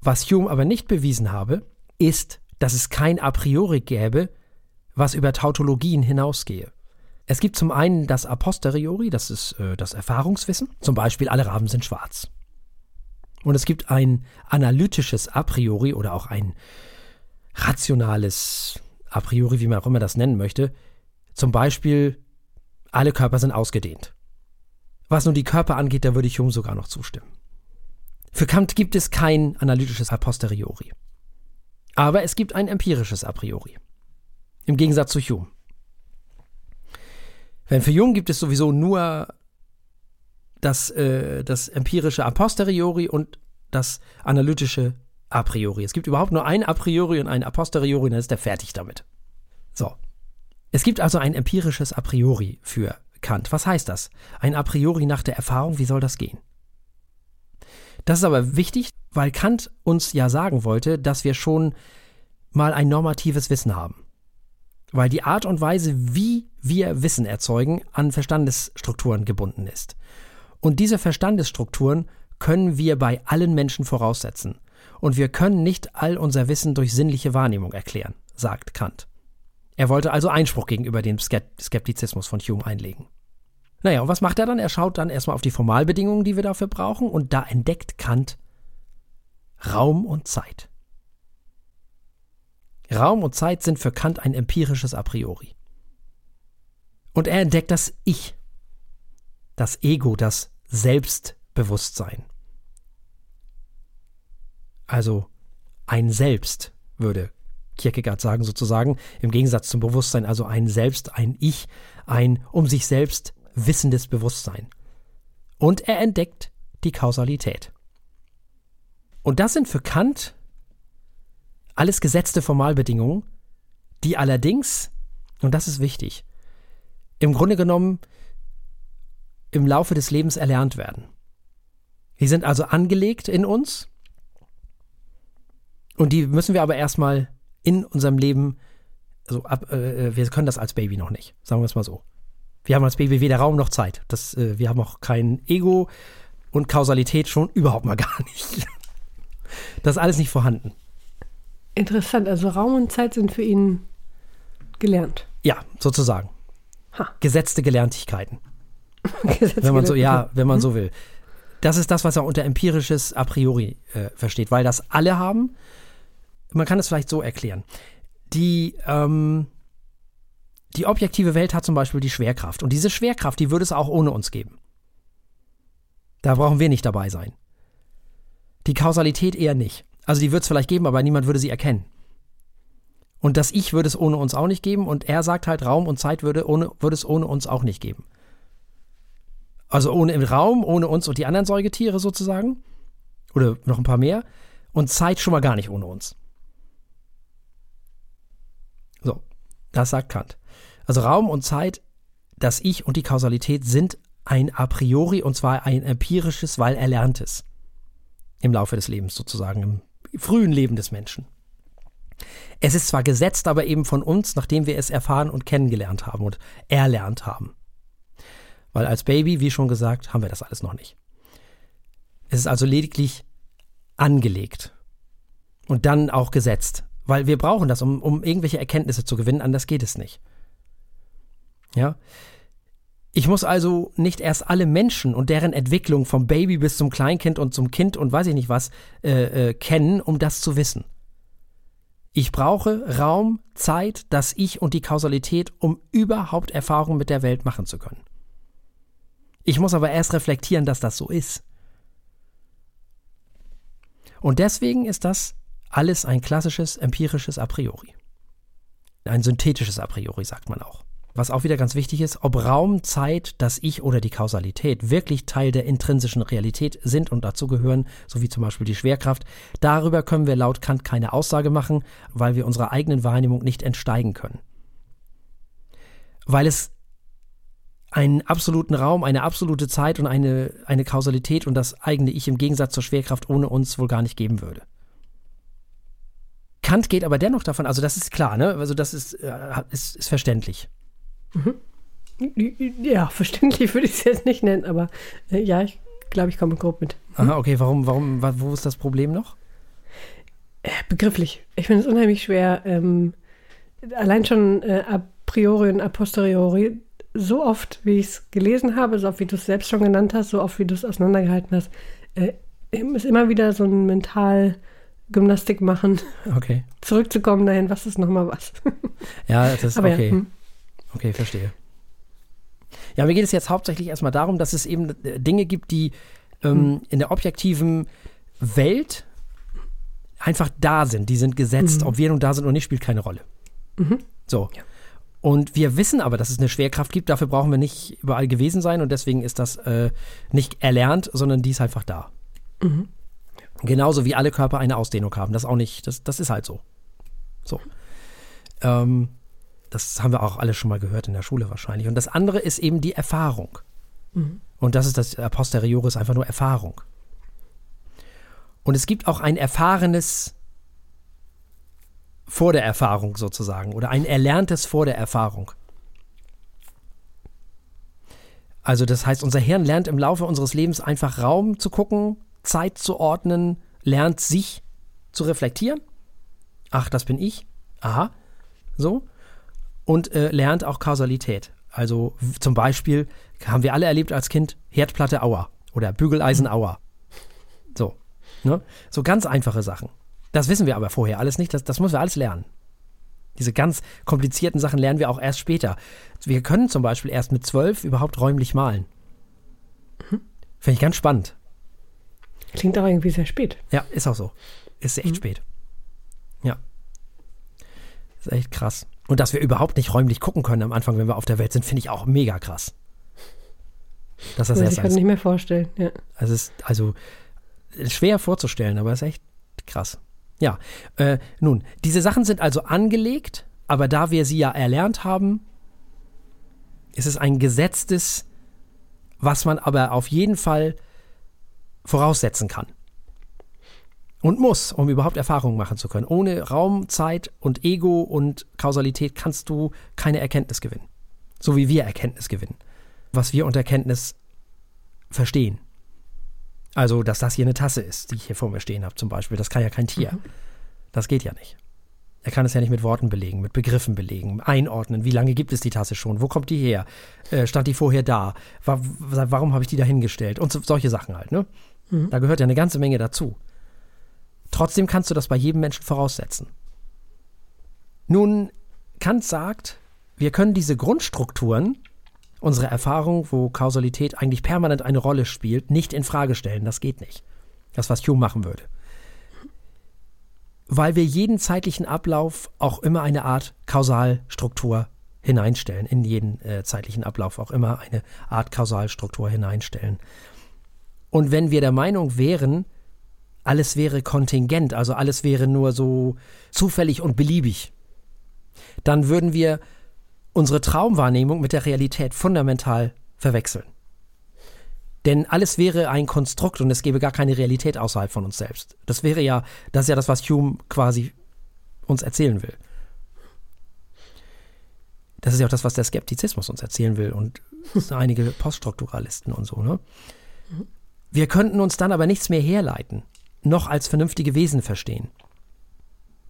Was Hume aber nicht bewiesen habe, ist, dass es kein A priori gäbe, was über Tautologien hinausgehe. Es gibt zum einen das A posteriori, das ist äh, das Erfahrungswissen, zum Beispiel alle Raben sind schwarz. Und es gibt ein analytisches A priori oder auch ein rationales A priori, wie man auch immer das nennen möchte, zum Beispiel, alle Körper sind ausgedehnt. Was nun die Körper angeht, da würde ich Hume sogar noch zustimmen. Für Kant gibt es kein analytisches a posteriori. Aber es gibt ein empirisches a priori. Im Gegensatz zu Hume. Wenn für Jung gibt es sowieso nur das, äh, das empirische a posteriori und das analytische a priori. Es gibt überhaupt nur ein a priori und ein a posteriori, dann ist er fertig damit. So. Es gibt also ein empirisches A priori für Kant. Was heißt das? Ein A priori nach der Erfahrung, wie soll das gehen? Das ist aber wichtig, weil Kant uns ja sagen wollte, dass wir schon mal ein normatives Wissen haben. Weil die Art und Weise, wie wir Wissen erzeugen, an Verstandesstrukturen gebunden ist. Und diese Verstandesstrukturen können wir bei allen Menschen voraussetzen. Und wir können nicht all unser Wissen durch sinnliche Wahrnehmung erklären, sagt Kant. Er wollte also Einspruch gegenüber dem Skeptizismus von Hume einlegen. Naja, und was macht er dann? Er schaut dann erstmal auf die Formalbedingungen, die wir dafür brauchen, und da entdeckt Kant Raum und Zeit. Raum und Zeit sind für Kant ein empirisches A priori. Und er entdeckt das Ich, das Ego, das Selbstbewusstsein. Also ein Selbst, würde Kierkegaard sagen sozusagen, im Gegensatz zum Bewusstsein also ein Selbst, ein Ich, ein um sich selbst wissendes Bewusstsein. Und er entdeckt die Kausalität. Und das sind für Kant alles gesetzte Formalbedingungen, die allerdings, und das ist wichtig, im Grunde genommen im Laufe des Lebens erlernt werden. Die sind also angelegt in uns und die müssen wir aber erstmal in unserem Leben, also ab, äh, wir können das als Baby noch nicht, sagen wir es mal so. Wir haben als Baby weder Raum noch Zeit. Das, äh, wir haben auch kein Ego und Kausalität schon überhaupt mal gar nicht. Das ist alles nicht vorhanden. Interessant, also Raum und Zeit sind für ihn gelernt. Ja, sozusagen. Ha. Gesetzte Gelerntigkeiten. Gesetzte wenn man so, ja, wenn man mhm. so will. Das ist das, was er unter empirisches a priori äh, versteht, weil das alle haben. Man kann es vielleicht so erklären. Die, ähm, die objektive Welt hat zum Beispiel die Schwerkraft. Und diese Schwerkraft, die würde es auch ohne uns geben. Da brauchen wir nicht dabei sein. Die Kausalität eher nicht. Also die wird es vielleicht geben, aber niemand würde sie erkennen. Und das Ich würde es ohne uns auch nicht geben und er sagt halt, Raum und Zeit würde, ohne, würde es ohne uns auch nicht geben. Also ohne im Raum, ohne uns und die anderen Säugetiere sozusagen. Oder noch ein paar mehr. Und Zeit schon mal gar nicht ohne uns. So, das sagt Kant. Also Raum und Zeit, das Ich und die Kausalität sind ein a priori und zwar ein empirisches, weil erlerntes. Im Laufe des Lebens sozusagen, im frühen Leben des Menschen. Es ist zwar gesetzt, aber eben von uns, nachdem wir es erfahren und kennengelernt haben und erlernt haben. Weil als Baby, wie schon gesagt, haben wir das alles noch nicht. Es ist also lediglich angelegt und dann auch gesetzt, weil wir brauchen das, um, um irgendwelche Erkenntnisse zu gewinnen, anders geht es nicht. Ja. Ich muss also nicht erst alle Menschen und deren Entwicklung vom Baby bis zum Kleinkind und zum Kind und weiß ich nicht was äh, äh, kennen, um das zu wissen. Ich brauche Raum, Zeit, das Ich und die Kausalität, um überhaupt Erfahrungen mit der Welt machen zu können. Ich muss aber erst reflektieren, dass das so ist. Und deswegen ist das alles ein klassisches empirisches A priori. Ein synthetisches A priori sagt man auch was auch wieder ganz wichtig ist, ob Raum, Zeit, das Ich oder die Kausalität wirklich Teil der intrinsischen Realität sind und dazu gehören, so wie zum Beispiel die Schwerkraft, darüber können wir laut Kant keine Aussage machen, weil wir unserer eigenen Wahrnehmung nicht entsteigen können. Weil es einen absoluten Raum, eine absolute Zeit und eine, eine Kausalität und das eigene Ich im Gegensatz zur Schwerkraft ohne uns wohl gar nicht geben würde. Kant geht aber dennoch davon, also das ist klar, ne? Also das ist, äh, ist, ist verständlich. Mhm. Ja, verständlich würde ich es jetzt nicht nennen, aber äh, ja, ich glaube, ich komme grob mit. Hm? Aha, okay, warum, warum, wo ist das Problem noch? Äh, begrifflich. Ich finde es unheimlich schwer, ähm, allein schon äh, a priori und a posteriori, so oft, wie ich es gelesen habe, so oft, wie du es selbst schon genannt hast, so oft, wie du es auseinandergehalten hast, äh, ist immer wieder so ein mental Gymnastik machen. Okay. Zurückzukommen dahin, was ist nochmal was. ja, das ist Aber okay. Ja, hm. Okay, verstehe. Ja, mir geht es jetzt hauptsächlich erstmal darum, dass es eben äh, Dinge gibt, die ähm, hm. in der objektiven Welt einfach da sind. Die sind gesetzt. Mhm. Ob wir nun da sind oder nicht, spielt keine Rolle. Mhm. So. Ja. Und wir wissen aber, dass es eine Schwerkraft gibt. Dafür brauchen wir nicht überall gewesen sein. Und deswegen ist das äh, nicht erlernt, sondern die ist einfach da. Mhm. Genauso wie alle Körper eine Ausdehnung haben. Das auch nicht, das, das ist halt so. So. Ähm, das haben wir auch alle schon mal gehört in der Schule wahrscheinlich. Und das andere ist eben die Erfahrung. Mhm. Und das ist das Posteriores, einfach nur Erfahrung. Und es gibt auch ein erfahrenes vor der Erfahrung sozusagen oder ein erlerntes vor der Erfahrung. Also das heißt, unser Hirn lernt im Laufe unseres Lebens einfach Raum zu gucken, Zeit zu ordnen, lernt sich zu reflektieren. Ach, das bin ich. Aha. So und äh, lernt auch Kausalität. Also zum Beispiel haben wir alle erlebt als Kind Herdplatte Auer oder Bügeleisen Auer. So. Ne? So ganz einfache Sachen. Das wissen wir aber vorher alles nicht. Das, das müssen wir alles lernen. Diese ganz komplizierten Sachen lernen wir auch erst später. Wir können zum Beispiel erst mit zwölf überhaupt räumlich malen. Mhm. Finde ich ganz spannend. Klingt aber irgendwie sehr spät. Ja, ist auch so. Ist echt mhm. spät. Ja. Ist echt krass. Und dass wir überhaupt nicht räumlich gucken können am Anfang, wenn wir auf der Welt sind, finde ich auch mega krass. Dass das das erst ich kann nicht mehr vorstellen. Ja. Also, es ist also schwer vorzustellen, aber es ist echt krass. Ja, äh, nun, diese Sachen sind also angelegt, aber da wir sie ja erlernt haben, ist es ein gesetztes, was man aber auf jeden Fall voraussetzen kann. Und muss, um überhaupt Erfahrungen machen zu können. Ohne Raum, Zeit und Ego und Kausalität kannst du keine Erkenntnis gewinnen. So wie wir Erkenntnis gewinnen. Was wir unter Erkenntnis verstehen. Also, dass das hier eine Tasse ist, die ich hier vor mir stehen habe, zum Beispiel. Das kann ja kein Tier. Mhm. Das geht ja nicht. Er kann es ja nicht mit Worten belegen, mit Begriffen belegen, einordnen. Wie lange gibt es die Tasse schon? Wo kommt die her? Äh, stand die vorher da? War, warum habe ich die da hingestellt? Und so, solche Sachen halt, ne? Mhm. Da gehört ja eine ganze Menge dazu. Trotzdem kannst du das bei jedem Menschen voraussetzen. Nun, Kant sagt, wir können diese Grundstrukturen, unsere Erfahrung, wo Kausalität eigentlich permanent eine Rolle spielt, nicht in Frage stellen. Das geht nicht. Das, was Hume machen würde weil wir jeden zeitlichen Ablauf auch immer eine Art Kausalstruktur hineinstellen, in jeden äh, zeitlichen Ablauf auch immer eine Art Kausalstruktur hineinstellen. Und wenn wir der Meinung wären, alles wäre kontingent, also alles wäre nur so zufällig und beliebig, dann würden wir unsere Traumwahrnehmung mit der Realität fundamental verwechseln. Denn alles wäre ein Konstrukt und es gäbe gar keine Realität außerhalb von uns selbst. Das wäre ja, das ist ja das, was Hume quasi uns erzählen will. Das ist ja auch das, was der Skeptizismus uns erzählen will und einige Poststrukturalisten und so, ne? Wir könnten uns dann aber nichts mehr herleiten, noch als vernünftige Wesen verstehen.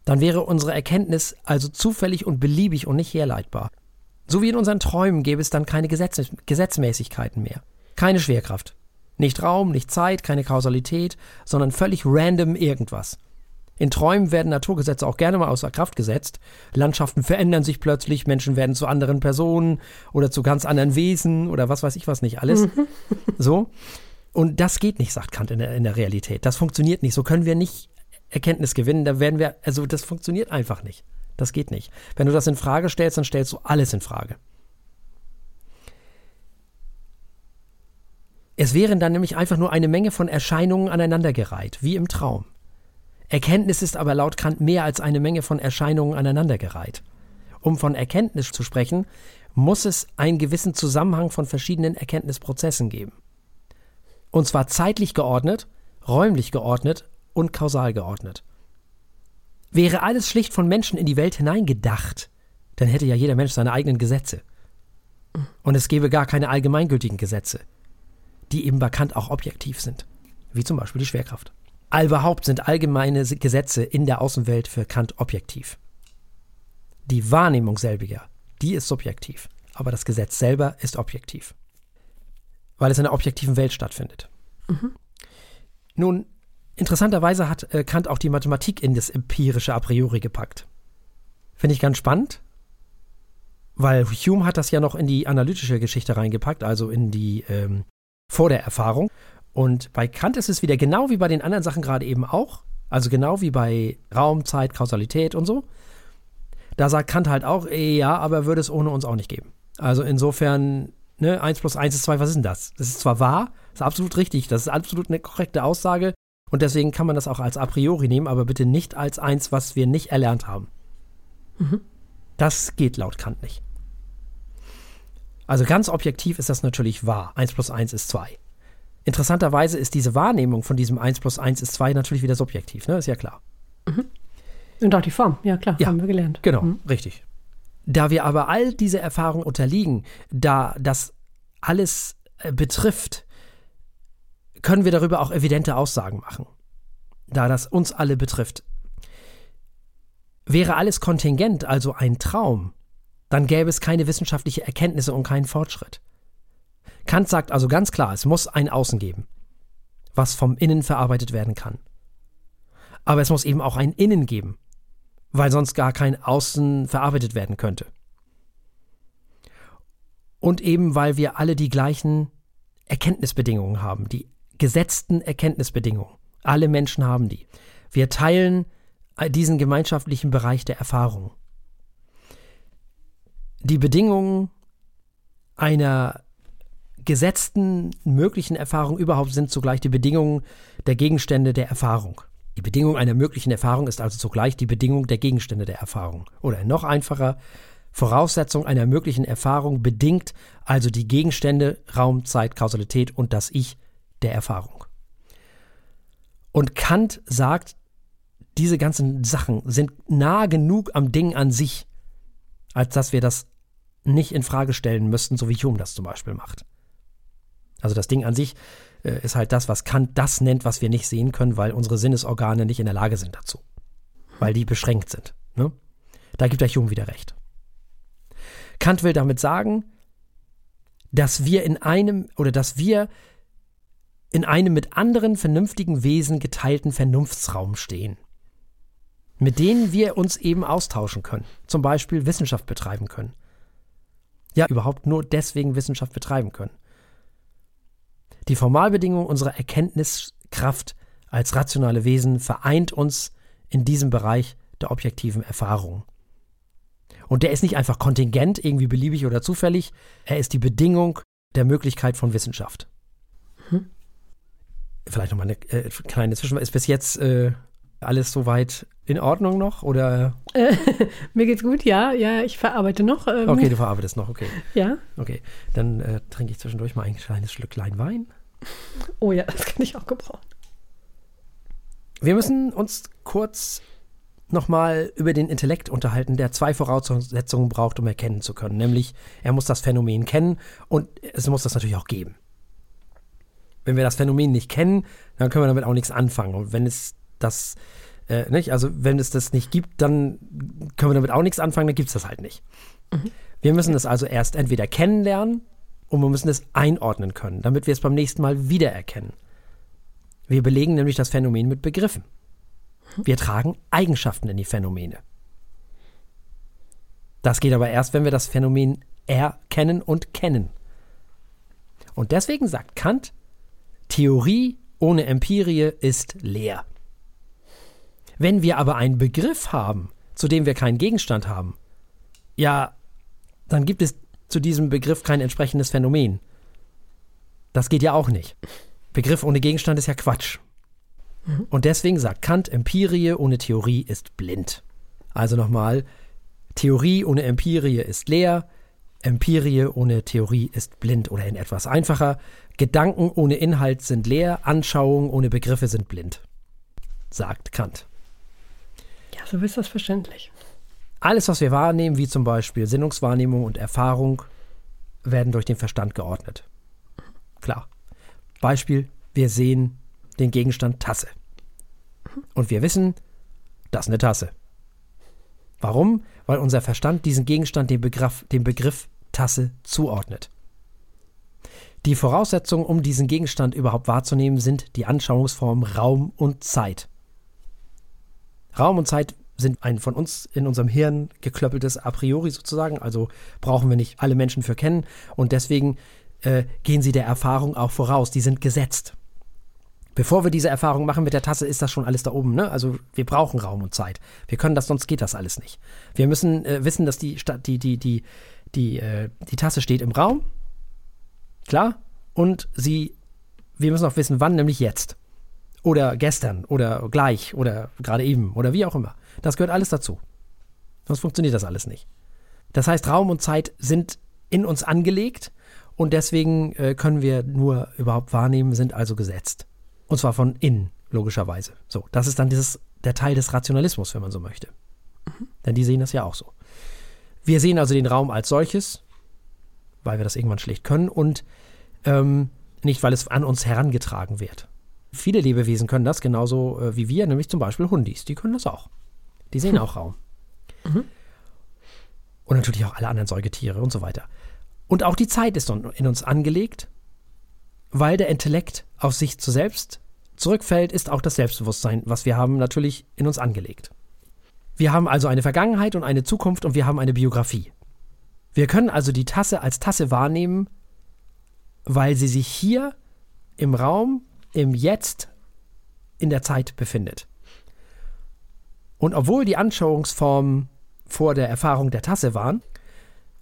Dann wäre unsere Erkenntnis also zufällig und beliebig und nicht herleitbar. So wie in unseren Träumen gäbe es dann keine Gesetz Gesetzmäßigkeiten mehr. Keine Schwerkraft. Nicht Raum, nicht Zeit, keine Kausalität, sondern völlig random irgendwas. In Träumen werden Naturgesetze auch gerne mal außer Kraft gesetzt. Landschaften verändern sich plötzlich, Menschen werden zu anderen Personen oder zu ganz anderen Wesen oder was weiß ich was nicht alles. Mhm. so. Und das geht nicht, sagt Kant in der, in der Realität. Das funktioniert nicht. So können wir nicht Erkenntnis gewinnen. Da werden wir, also das funktioniert einfach nicht. Das geht nicht. Wenn du das in Frage stellst, dann stellst du alles in Frage. Es wären dann nämlich einfach nur eine Menge von Erscheinungen aneinandergereiht, wie im Traum. Erkenntnis ist aber laut Kant mehr als eine Menge von Erscheinungen aneinandergereiht. Um von Erkenntnis zu sprechen, muss es einen gewissen Zusammenhang von verschiedenen Erkenntnisprozessen geben. Und zwar zeitlich geordnet, räumlich geordnet und kausal geordnet. Wäre alles schlicht von Menschen in die Welt hineingedacht, dann hätte ja jeder Mensch seine eigenen Gesetze. Und es gäbe gar keine allgemeingültigen Gesetze die eben bei Kant auch objektiv sind, wie zum Beispiel die Schwerkraft. Allbehaupt sind allgemeine Gesetze in der Außenwelt für Kant objektiv. Die Wahrnehmung selbiger, die ist subjektiv, aber das Gesetz selber ist objektiv, weil es in einer objektiven Welt stattfindet. Mhm. Nun, interessanterweise hat äh, Kant auch die Mathematik in das empirische a priori gepackt. Finde ich ganz spannend, weil Hume hat das ja noch in die analytische Geschichte reingepackt, also in die ähm, vor der Erfahrung. Und bei Kant ist es wieder genau wie bei den anderen Sachen gerade eben auch. Also genau wie bei Raum, Zeit, Kausalität und so. Da sagt Kant halt auch, eh, ja, aber würde es ohne uns auch nicht geben. Also insofern, ne, 1 plus 1 ist 2, was ist denn das? Das ist zwar wahr, ist absolut richtig, das ist absolut eine korrekte Aussage und deswegen kann man das auch als a priori nehmen, aber bitte nicht als eins, was wir nicht erlernt haben. Mhm. Das geht laut Kant nicht. Also ganz objektiv ist das natürlich wahr. 1 plus 1 ist 2. Interessanterweise ist diese Wahrnehmung von diesem 1 plus 1 ist 2 natürlich wieder subjektiv, ne? Ist ja klar. Mhm. Und auch die Form, ja klar, ja, haben wir gelernt. Genau, mhm. richtig. Da wir aber all diese Erfahrungen unterliegen, da das alles äh, betrifft, können wir darüber auch evidente Aussagen machen. Da das uns alle betrifft. Wäre alles kontingent, also ein Traum, dann gäbe es keine wissenschaftliche Erkenntnisse und keinen Fortschritt. Kant sagt also ganz klar, es muss ein Außen geben, was vom Innen verarbeitet werden kann. Aber es muss eben auch ein Innen geben, weil sonst gar kein Außen verarbeitet werden könnte. Und eben weil wir alle die gleichen Erkenntnisbedingungen haben, die gesetzten Erkenntnisbedingungen. Alle Menschen haben die. Wir teilen diesen gemeinschaftlichen Bereich der Erfahrung die Bedingungen einer gesetzten möglichen Erfahrungen überhaupt sind zugleich die Bedingungen der Gegenstände der Erfahrung. Die Bedingung einer möglichen Erfahrung ist also zugleich die Bedingung der Gegenstände der Erfahrung. Oder noch einfacher, Voraussetzung einer möglichen Erfahrung bedingt also die Gegenstände, Raum, Zeit, Kausalität und das Ich der Erfahrung. Und Kant sagt, diese ganzen Sachen sind nah genug am Ding an sich, als dass wir das nicht in Frage stellen müssten, so wie Hume das zum Beispiel macht. Also das Ding an sich äh, ist halt das, was Kant das nennt, was wir nicht sehen können, weil unsere Sinnesorgane nicht in der Lage sind dazu. Weil die beschränkt sind. Ne? Da gibt der Hume wieder recht. Kant will damit sagen, dass wir in einem oder dass wir in einem mit anderen vernünftigen Wesen geteilten Vernunftsraum stehen, mit denen wir uns eben austauschen können, zum Beispiel Wissenschaft betreiben können. Ja, überhaupt nur deswegen Wissenschaft betreiben können. Die Formalbedingung unserer Erkenntniskraft als rationale Wesen vereint uns in diesem Bereich der objektiven Erfahrung. Und der ist nicht einfach kontingent, irgendwie beliebig oder zufällig, er ist die Bedingung der Möglichkeit von Wissenschaft. Hm. Vielleicht nochmal eine äh, kleine Zwischenfrage. Ist bis jetzt äh, alles soweit in Ordnung noch? Oder? Äh, mir geht's gut, ja. Ja, ich verarbeite noch. Ähm. Okay, du verarbeitest noch, okay. Ja. Okay, dann äh, trinke ich zwischendurch mal ein kleines Schlücklein Wein. Oh ja, das kann ich auch gebrauchen. Wir müssen uns kurz nochmal über den Intellekt unterhalten, der zwei Voraussetzungen braucht, um erkennen zu können. Nämlich, er muss das Phänomen kennen und es muss das natürlich auch geben. Wenn wir das Phänomen nicht kennen, dann können wir damit auch nichts anfangen. Und wenn es das, äh, nicht, also wenn es das nicht gibt, dann können wir damit auch nichts anfangen, dann gibt es das halt nicht. Mhm. Wir müssen es also erst entweder kennenlernen und wir müssen es einordnen können, damit wir es beim nächsten Mal wiedererkennen. Wir belegen nämlich das Phänomen mit Begriffen. Wir tragen Eigenschaften in die Phänomene. Das geht aber erst, wenn wir das Phänomen erkennen und kennen. Und deswegen sagt Kant, Theorie ohne Empirie ist leer. Wenn wir aber einen Begriff haben, zu dem wir keinen Gegenstand haben, ja, dann gibt es zu diesem Begriff kein entsprechendes Phänomen. Das geht ja auch nicht. Begriff ohne Gegenstand ist ja Quatsch. Mhm. Und deswegen sagt Kant, Empirie ohne Theorie ist blind. Also nochmal, Theorie ohne Empirie ist leer, Empirie ohne Theorie ist blind oder in etwas einfacher. Gedanken ohne Inhalt sind leer, Anschauungen ohne Begriffe sind blind, sagt Kant. Ja, so ist das verständlich. Alles, was wir wahrnehmen, wie zum Beispiel Sinnungswahrnehmung und Erfahrung, werden durch den Verstand geordnet. Klar. Beispiel, wir sehen den Gegenstand Tasse. Und wir wissen, das ist eine Tasse. Warum? Weil unser Verstand diesen Gegenstand dem Begriff, dem Begriff Tasse zuordnet. Die Voraussetzungen, um diesen Gegenstand überhaupt wahrzunehmen, sind die Anschauungsformen Raum und Zeit. Raum und Zeit sind ein von uns in unserem Hirn geklöppeltes A priori sozusagen, also brauchen wir nicht alle Menschen für kennen und deswegen äh, gehen sie der Erfahrung auch voraus, die sind gesetzt. Bevor wir diese Erfahrung machen mit der Tasse, ist das schon alles da oben. Ne? Also wir brauchen Raum und Zeit. Wir können das, sonst geht das alles nicht. Wir müssen äh, wissen, dass die, die, die, die, die, äh, die Tasse steht im Raum. Klar. Und sie, wir müssen auch wissen, wann, nämlich jetzt. Oder gestern oder gleich oder gerade eben oder wie auch immer. Das gehört alles dazu. Sonst funktioniert das alles nicht. Das heißt, Raum und Zeit sind in uns angelegt und deswegen äh, können wir nur überhaupt wahrnehmen, sind also gesetzt. Und zwar von innen, logischerweise. So, das ist dann dieses, der Teil des Rationalismus, wenn man so möchte. Mhm. Denn die sehen das ja auch so. Wir sehen also den Raum als solches, weil wir das irgendwann schlecht können und ähm, nicht, weil es an uns herangetragen wird. Viele Lebewesen können das genauso äh, wie wir, nämlich zum Beispiel Hundis. Die können das auch. Die sehen hm. auch Raum. Mhm. Und natürlich auch alle anderen Säugetiere und so weiter. Und auch die Zeit ist in uns angelegt weil der Intellekt auf sich zu selbst zurückfällt, ist auch das Selbstbewusstsein, was wir haben, natürlich in uns angelegt. Wir haben also eine Vergangenheit und eine Zukunft und wir haben eine Biografie. Wir können also die Tasse als Tasse wahrnehmen, weil sie sich hier im Raum, im Jetzt, in der Zeit befindet. Und obwohl die Anschauungsformen vor der Erfahrung der Tasse waren,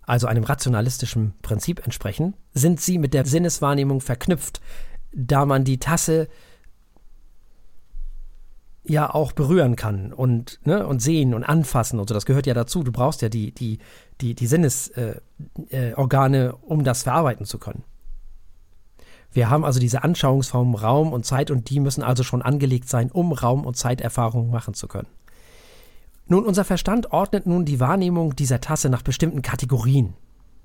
also einem rationalistischen Prinzip entsprechen, sind sie mit der Sinneswahrnehmung verknüpft, da man die Tasse ja auch berühren kann und, ne, und sehen und anfassen und so. Das gehört ja dazu. Du brauchst ja die, die, die, die Sinnesorgane, äh, äh, um das verarbeiten zu können. Wir haben also diese Anschauungsform Raum und Zeit und die müssen also schon angelegt sein, um Raum- und Zeiterfahrungen machen zu können. Nun, unser Verstand ordnet nun die Wahrnehmung dieser Tasse nach bestimmten Kategorien.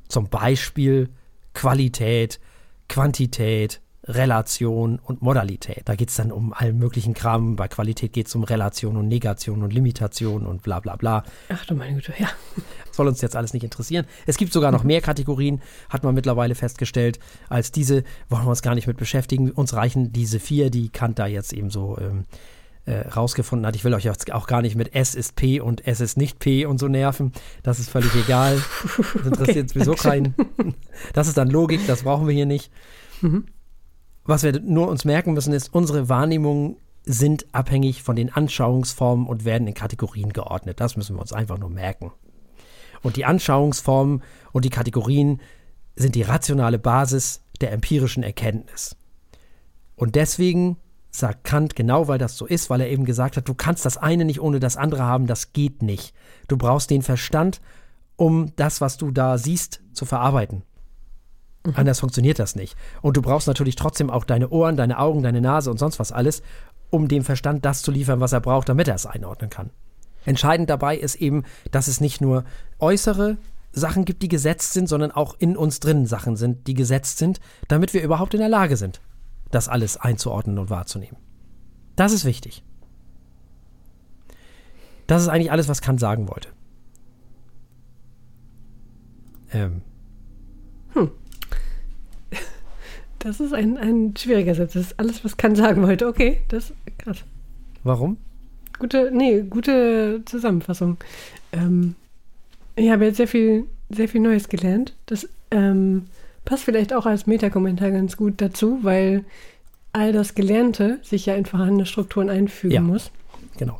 Zum Beispiel Qualität, Quantität, Relation und Modalität. Da geht es dann um allen möglichen Kram. Bei Qualität geht es um Relation und Negation und Limitation und bla bla bla. Ach du meine Güte, ja. Soll uns jetzt alles nicht interessieren. Es gibt sogar noch mehr Kategorien, hat man mittlerweile festgestellt, als diese. Wollen wir uns gar nicht mit beschäftigen. Uns reichen diese vier, die Kant da jetzt eben so ähm, äh, rausgefunden hat. Ich will euch jetzt auch gar nicht mit S ist P und S ist nicht P und so nerven. Das ist völlig egal. Das interessiert okay, sowieso keinen. Das ist dann Logik, das brauchen wir hier nicht. Mhm. Was wir nur uns merken müssen, ist, unsere Wahrnehmungen sind abhängig von den Anschauungsformen und werden in Kategorien geordnet. Das müssen wir uns einfach nur merken. Und die Anschauungsformen und die Kategorien sind die rationale Basis der empirischen Erkenntnis. Und deswegen sagt Kant, genau weil das so ist, weil er eben gesagt hat, du kannst das eine nicht ohne das andere haben, das geht nicht. Du brauchst den Verstand, um das, was du da siehst, zu verarbeiten. Mhm. Anders funktioniert das nicht. Und du brauchst natürlich trotzdem auch deine Ohren, deine Augen, deine Nase und sonst was alles, um dem Verstand das zu liefern, was er braucht, damit er es einordnen kann. Entscheidend dabei ist eben, dass es nicht nur äußere Sachen gibt, die gesetzt sind, sondern auch in uns drinnen Sachen sind, die gesetzt sind, damit wir überhaupt in der Lage sind, das alles einzuordnen und wahrzunehmen. Das ist wichtig. Das ist eigentlich alles, was Kant sagen wollte. Ähm. Hm. Das ist ein, ein schwieriger Satz. Das ist alles, was Kant sagen wollte. Okay, das ist krass. Warum? Gute, nee, gute Zusammenfassung. Ähm, ich habe jetzt sehr viel, sehr viel Neues gelernt. Das ähm, passt vielleicht auch als Metakommentar ganz gut dazu, weil all das Gelernte sich ja in vorhandene Strukturen einfügen ja, muss. Genau.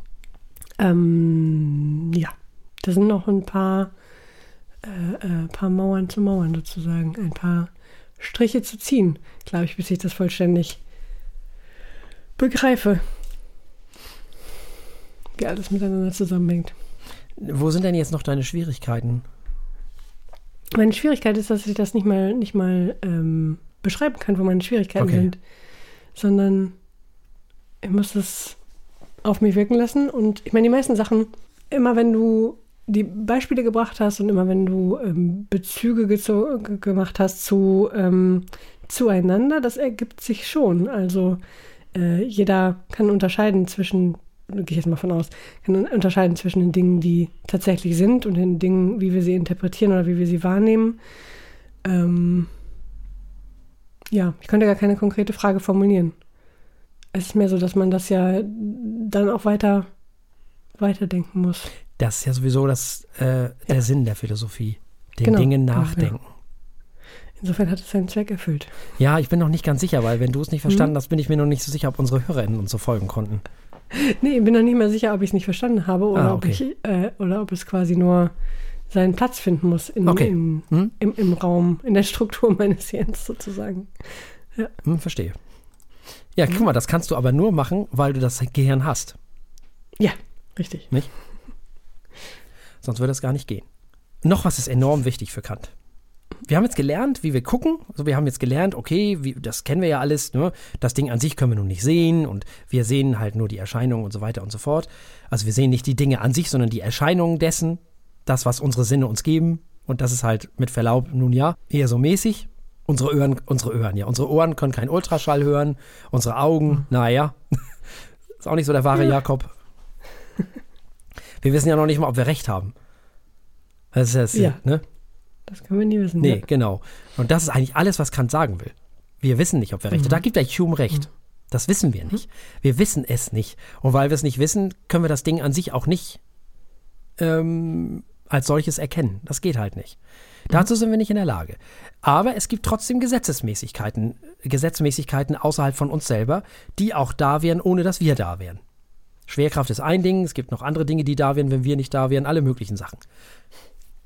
Ähm, ja, da sind noch ein paar, äh, äh, paar Mauern zu Mauern sozusagen, ein paar Striche zu ziehen, glaube ich, bis ich das vollständig begreife, wie alles miteinander zusammenhängt. Wo sind denn jetzt noch deine Schwierigkeiten? Meine Schwierigkeit ist, dass ich das nicht mal, nicht mal ähm, beschreiben kann, wo meine Schwierigkeiten okay. sind, sondern ich muss das auf mich wirken lassen. Und ich meine, die meisten Sachen, immer wenn du die Beispiele gebracht hast und immer wenn du ähm, Bezüge gemacht hast zu ähm, zueinander, das ergibt sich schon. Also äh, jeder kann unterscheiden zwischen, gehe ich jetzt mal von aus, kann unterscheiden zwischen den Dingen, die tatsächlich sind und den Dingen, wie wir sie interpretieren oder wie wir sie wahrnehmen. Ähm, ja, ich konnte gar keine konkrete Frage formulieren. Es ist mehr so, dass man das ja dann auch weiter weiterdenken muss. Das ist ja sowieso das, äh, der ja. Sinn der Philosophie. Den genau, Dingen genau, nachdenken. Genau. Insofern hat es seinen Zweck erfüllt. Ja, ich bin noch nicht ganz sicher, weil wenn du es nicht verstanden mhm. hast, bin ich mir noch nicht so sicher, ob unsere HörerInnen uns so folgen konnten. Nee, ich bin noch nicht mal sicher, ob ich es nicht verstanden habe oder, ah, okay. ob ich, äh, oder ob es quasi nur seinen Platz finden muss in, okay. in, hm? im, im, Raum, in der Struktur meines Hirns sozusagen. Ja. Hm, verstehe. Ja, guck mal, das kannst du aber nur machen, weil du das Gehirn hast. Ja, richtig. Nicht? Sonst würde das gar nicht gehen. Noch was ist enorm wichtig für Kant. Wir haben jetzt gelernt, wie wir gucken. Also wir haben jetzt gelernt, okay, wie, das kennen wir ja alles. Ne? Das Ding an sich können wir nun nicht sehen und wir sehen halt nur die Erscheinungen und so weiter und so fort. Also wir sehen nicht die Dinge an sich, sondern die Erscheinungen dessen, das, was unsere Sinne uns geben. Und das ist halt mit Verlaub nun ja eher so mäßig. Unsere Ohren, unsere Ohren, ja. Unsere Ohren können keinen Ultraschall hören. Unsere Augen, mhm. naja. ist auch nicht so der wahre ja. Jakob. Wir wissen ja noch nicht mal, ob wir recht haben. Das ist das, ja. ne? Das können wir nie wissen. Nee, ja. genau. Und das ist eigentlich alles, was Kant sagen will. Wir wissen nicht, ob wir recht haben. Mhm. Da gibt der Hume recht. Mhm. Das wissen wir nicht. Wir wissen es nicht. Und weil wir es nicht wissen, können wir das Ding an sich auch nicht ähm, als solches erkennen. Das geht halt nicht. Mhm. Dazu sind wir nicht in der Lage. Aber es gibt trotzdem Gesetzesmäßigkeiten, Gesetzmäßigkeiten außerhalb von uns selber, die auch da wären, ohne dass wir da wären. Schwerkraft ist ein Ding, es gibt noch andere Dinge, die da wären, wenn wir nicht da wären, alle möglichen Sachen.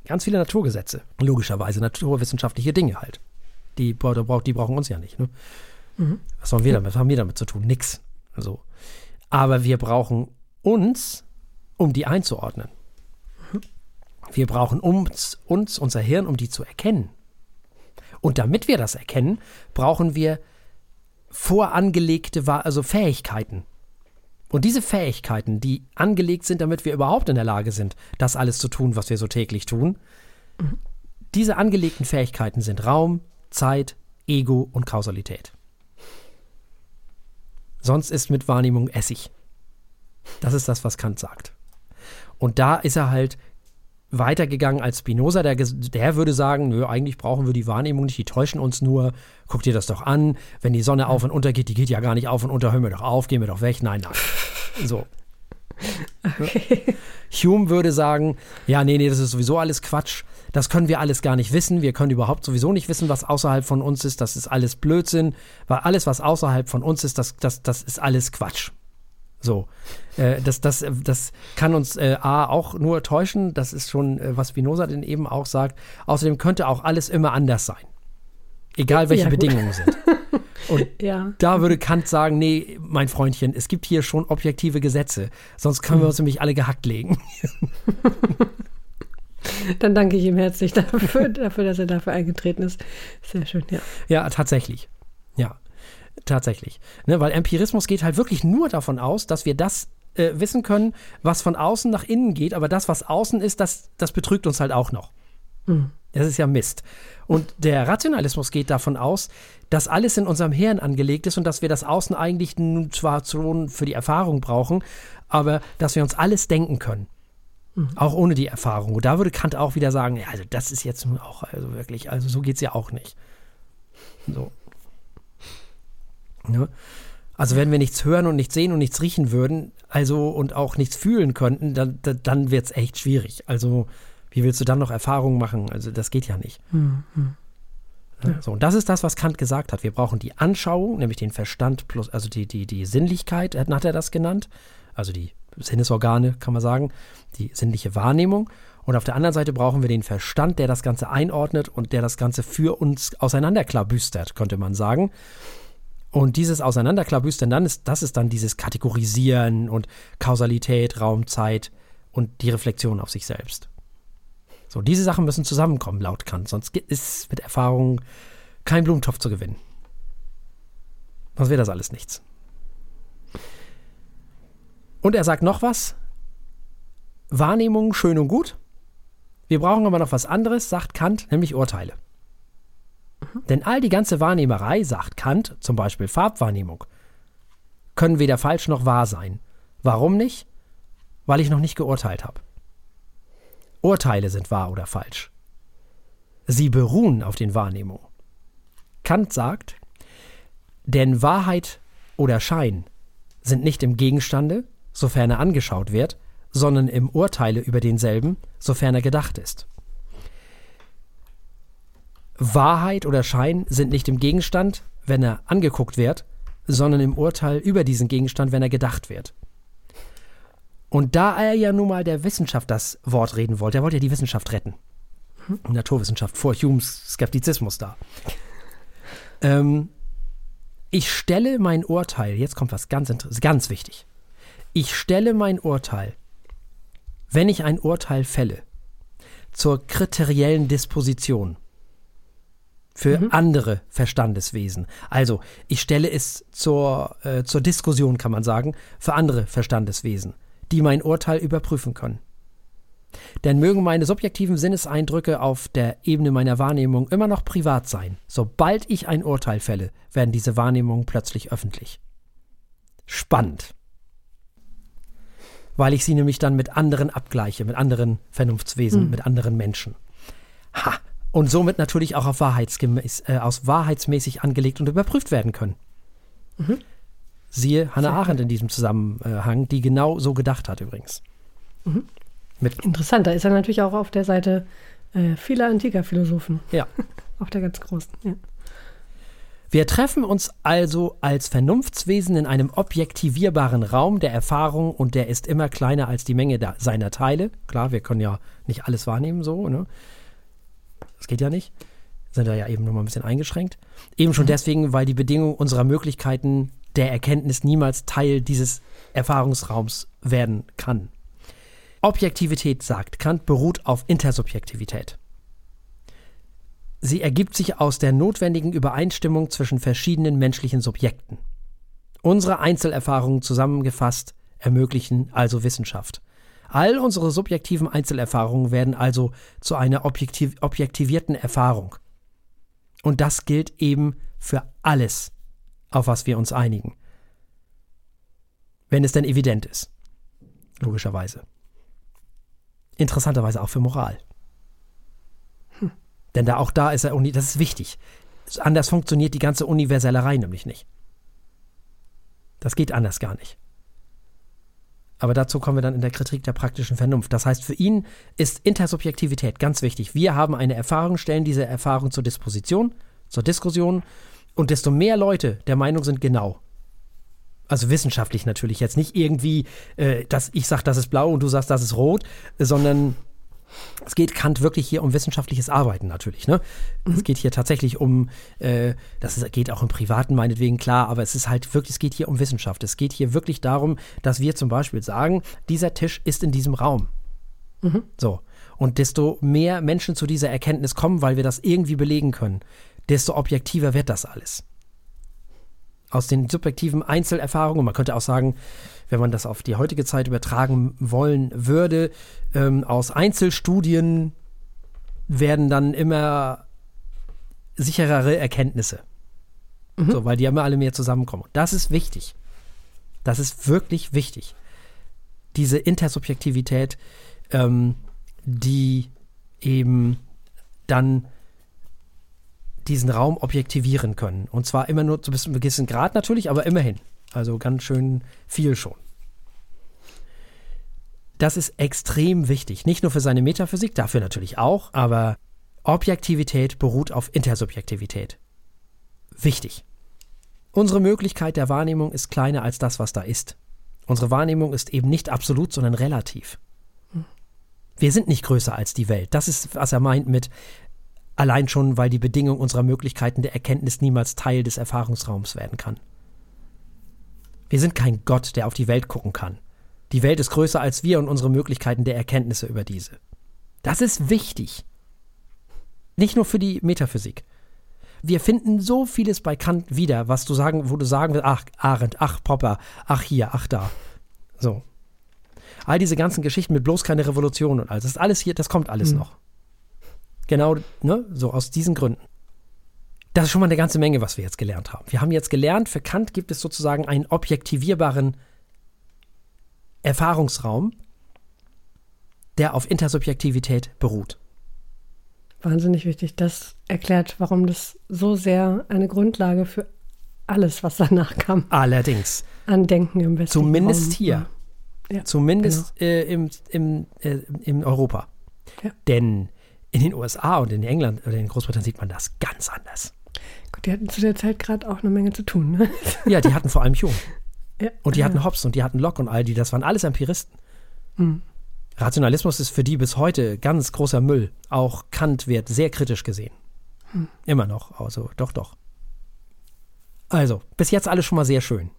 Ganz viele Naturgesetze. Logischerweise naturwissenschaftliche Dinge halt. Die, die brauchen uns ja nicht. Ne? Mhm. Was haben wir damit? Was haben wir damit zu tun? Nix. Also. Aber wir brauchen uns, um die einzuordnen. Mhm. Wir brauchen uns, uns, unser Hirn, um die zu erkennen. Und damit wir das erkennen, brauchen wir vorangelegte also Fähigkeiten. Und diese Fähigkeiten, die angelegt sind, damit wir überhaupt in der Lage sind, das alles zu tun, was wir so täglich tun, diese angelegten Fähigkeiten sind Raum, Zeit, Ego und Kausalität. Sonst ist mit Wahrnehmung Essig. Das ist das, was Kant sagt. Und da ist er halt weitergegangen als Spinoza. Der, der würde sagen, nö, eigentlich brauchen wir die Wahrnehmung nicht, die täuschen uns nur. Guck dir das doch an. Wenn die Sonne auf und unter geht, die geht ja gar nicht auf und unter, hören wir doch auf, gehen wir doch weg. Nein, nein. So. Okay. Hume würde sagen, ja, nee, nee, das ist sowieso alles Quatsch. Das können wir alles gar nicht wissen. Wir können überhaupt sowieso nicht wissen, was außerhalb von uns ist. Das ist alles Blödsinn. Weil alles, was außerhalb von uns ist, das, das, das ist alles Quatsch. So. Äh, das, das, das kann uns äh, A auch nur täuschen. Das ist schon, äh, was Spinoza denn eben auch sagt. Außerdem könnte auch alles immer anders sein. Egal welche ja, Bedingungen sind. Und ja. da würde Kant sagen, nee, mein Freundchen, es gibt hier schon objektive Gesetze, sonst können wir hm. uns nämlich alle gehackt legen. Dann danke ich ihm herzlich dafür, dafür, dass er dafür eingetreten ist. Sehr schön, ja. Ja, tatsächlich. Ja, tatsächlich. Ne, weil Empirismus geht halt wirklich nur davon aus, dass wir das äh, wissen können, was von außen nach innen geht, aber das, was außen ist, das, das betrügt uns halt auch noch. Mhm. Das ist ja Mist. Und der Rationalismus geht davon aus, dass alles in unserem Hirn angelegt ist und dass wir das Außen eigentlich zwar schon für die Erfahrung brauchen, aber dass wir uns alles denken können. Mhm. Auch ohne die Erfahrung. Und da würde Kant auch wieder sagen, ja, also das ist jetzt nun auch, also wirklich, also so geht es ja auch nicht. So. Ja. Also wenn wir nichts hören und nichts sehen und nichts riechen würden, also und auch nichts fühlen könnten, dann, dann wird es echt schwierig. Also wie willst du dann noch Erfahrungen machen? Also das geht ja nicht. Mhm. Ja. So, und das ist das, was Kant gesagt hat. Wir brauchen die Anschauung, nämlich den Verstand plus, also die, die, die Sinnlichkeit, hat er das genannt. Also die Sinnesorgane, kann man sagen, die sinnliche Wahrnehmung. Und auf der anderen Seite brauchen wir den Verstand, der das Ganze einordnet und der das Ganze für uns auseinanderklabüstert, könnte man sagen. Und dieses Auseinanderklabüstern, dann ist, das ist dann dieses Kategorisieren und Kausalität, Raum, Zeit und die Reflexion auf sich selbst. So, diese Sachen müssen zusammenkommen, laut Kant, sonst ist mit Erfahrung kein Blumentopf zu gewinnen. Sonst wäre das alles nichts. Und er sagt noch was. Wahrnehmung schön und gut. Wir brauchen aber noch was anderes, sagt Kant, nämlich Urteile. Mhm. Denn all die ganze Wahrnehmerei, sagt Kant, zum Beispiel Farbwahrnehmung, können weder falsch noch wahr sein. Warum nicht? Weil ich noch nicht geurteilt habe. Urteile sind wahr oder falsch. Sie beruhen auf den Wahrnehmungen. Kant sagt, denn Wahrheit oder Schein sind nicht im Gegenstande, sofern er angeschaut wird, sondern im Urteile über denselben, sofern er gedacht ist. Wahrheit oder Schein sind nicht im Gegenstand, wenn er angeguckt wird, sondern im Urteil über diesen Gegenstand, wenn er gedacht wird. Und da er ja nun mal der Wissenschaft das Wort reden wollte, er wollte ja die Wissenschaft retten. Mhm. Naturwissenschaft vor Humes Skeptizismus da. Ähm, ich stelle mein Urteil, jetzt kommt was ganz, ganz wichtig. Ich stelle mein Urteil, wenn ich ein Urteil fälle, zur kriteriellen Disposition für mhm. andere Verstandeswesen. Also, ich stelle es zur, äh, zur Diskussion, kann man sagen, für andere Verstandeswesen die mein Urteil überprüfen können. Denn mögen meine subjektiven Sinneseindrücke auf der Ebene meiner Wahrnehmung immer noch privat sein, sobald ich ein Urteil fälle, werden diese Wahrnehmungen plötzlich öffentlich. Spannend. Weil ich sie nämlich dann mit anderen abgleiche, mit anderen Vernunftswesen, mhm. mit anderen Menschen. Ha! Und somit natürlich auch auf wahrheitsgemäß, äh, aus wahrheitsmäßig angelegt und überprüft werden können. Mhm. Siehe Hannah Arendt in diesem Zusammenhang, die genau so gedacht hat übrigens. Mhm. Interessant, da ist er natürlich auch auf der Seite äh, vieler antiker Philosophen. Ja. auf der ganz großen, ja. Wir treffen uns also als Vernunftswesen in einem objektivierbaren Raum der Erfahrung und der ist immer kleiner als die Menge seiner Teile. Klar, wir können ja nicht alles wahrnehmen so, ne? Das geht ja nicht. Sind da ja eben nur mal ein bisschen eingeschränkt. Eben schon deswegen, weil die Bedingung unserer Möglichkeiten der Erkenntnis niemals Teil dieses Erfahrungsraums werden kann. Objektivität, sagt Kant, beruht auf Intersubjektivität. Sie ergibt sich aus der notwendigen Übereinstimmung zwischen verschiedenen menschlichen Subjekten. Unsere Einzelerfahrungen zusammengefasst ermöglichen also Wissenschaft. All unsere subjektiven Einzelerfahrungen werden also zu einer objektiv objektivierten Erfahrung. Und das gilt eben für alles, auf was wir uns einigen. Wenn es denn evident ist. Logischerweise. Interessanterweise auch für Moral. Denn da auch da ist er, das ist wichtig. Anders funktioniert die ganze Universellerei nämlich nicht. Das geht anders gar nicht. Aber dazu kommen wir dann in der Kritik der praktischen Vernunft. Das heißt, für ihn ist Intersubjektivität ganz wichtig. Wir haben eine Erfahrung, stellen diese Erfahrung zur Disposition, zur Diskussion. Und desto mehr Leute der Meinung sind, genau. Also wissenschaftlich natürlich jetzt nicht irgendwie, äh, dass ich sage, das ist blau und du sagst, das ist rot, sondern es geht Kant wirklich hier um wissenschaftliches Arbeiten natürlich. Ne? Mhm. Es geht hier tatsächlich um, äh, das ist, geht auch im Privaten meinetwegen klar, aber es ist halt wirklich, es geht hier um Wissenschaft. Es geht hier wirklich darum, dass wir zum Beispiel sagen, dieser Tisch ist in diesem Raum. Mhm. So. Und desto mehr Menschen zu dieser Erkenntnis kommen, weil wir das irgendwie belegen können, desto objektiver wird das alles aus den subjektiven Einzelerfahrungen, man könnte auch sagen, wenn man das auf die heutige Zeit übertragen wollen würde, ähm, aus Einzelstudien werden dann immer sicherere Erkenntnisse. Mhm. So, weil die immer alle mehr zusammenkommen. Das ist wichtig. Das ist wirklich wichtig. Diese Intersubjektivität, ähm, die eben dann diesen Raum objektivieren können. Und zwar immer nur zu einem gewissen Grad natürlich, aber immerhin. Also ganz schön viel schon. Das ist extrem wichtig. Nicht nur für seine Metaphysik, dafür natürlich auch, aber Objektivität beruht auf Intersubjektivität. Wichtig. Unsere Möglichkeit der Wahrnehmung ist kleiner als das, was da ist. Unsere Wahrnehmung ist eben nicht absolut, sondern relativ. Wir sind nicht größer als die Welt. Das ist, was er meint mit, Allein schon, weil die Bedingung unserer Möglichkeiten der Erkenntnis niemals Teil des Erfahrungsraums werden kann. Wir sind kein Gott, der auf die Welt gucken kann. Die Welt ist größer als wir und unsere Möglichkeiten der Erkenntnisse über diese. Das ist wichtig. Nicht nur für die Metaphysik. Wir finden so vieles bei Kant wieder, was du sagen, wo du sagen willst, ach, Arendt, ach, Popper, ach hier, ach da. So. All diese ganzen Geschichten mit bloß keine Revolution und alles, das ist alles hier, das kommt alles mhm. noch. Genau, ne, so aus diesen Gründen. Das ist schon mal eine ganze Menge, was wir jetzt gelernt haben. Wir haben jetzt gelernt, für Kant gibt es sozusagen einen objektivierbaren Erfahrungsraum, der auf Intersubjektivität beruht. Wahnsinnig wichtig. Das erklärt, warum das so sehr eine Grundlage für alles, was danach kam. Allerdings. An Denken im Westen. Zumindest Raum. hier. Ja, Zumindest genau. äh, im, im, äh, in Europa. Ja. Denn in den USA und in England oder in Großbritannien sieht man das ganz anders. Gut, die hatten zu der Zeit gerade auch eine Menge zu tun. Ne? Ja, die hatten vor allem Hume. Ja, und die hatten Hobbes und die hatten Locke und all die, das waren alles Empiristen. Mhm. Rationalismus ist für die bis heute ganz großer Müll. Auch Kant wird sehr kritisch gesehen. Mhm. Immer noch, also doch, doch. Also, bis jetzt alles schon mal sehr schön.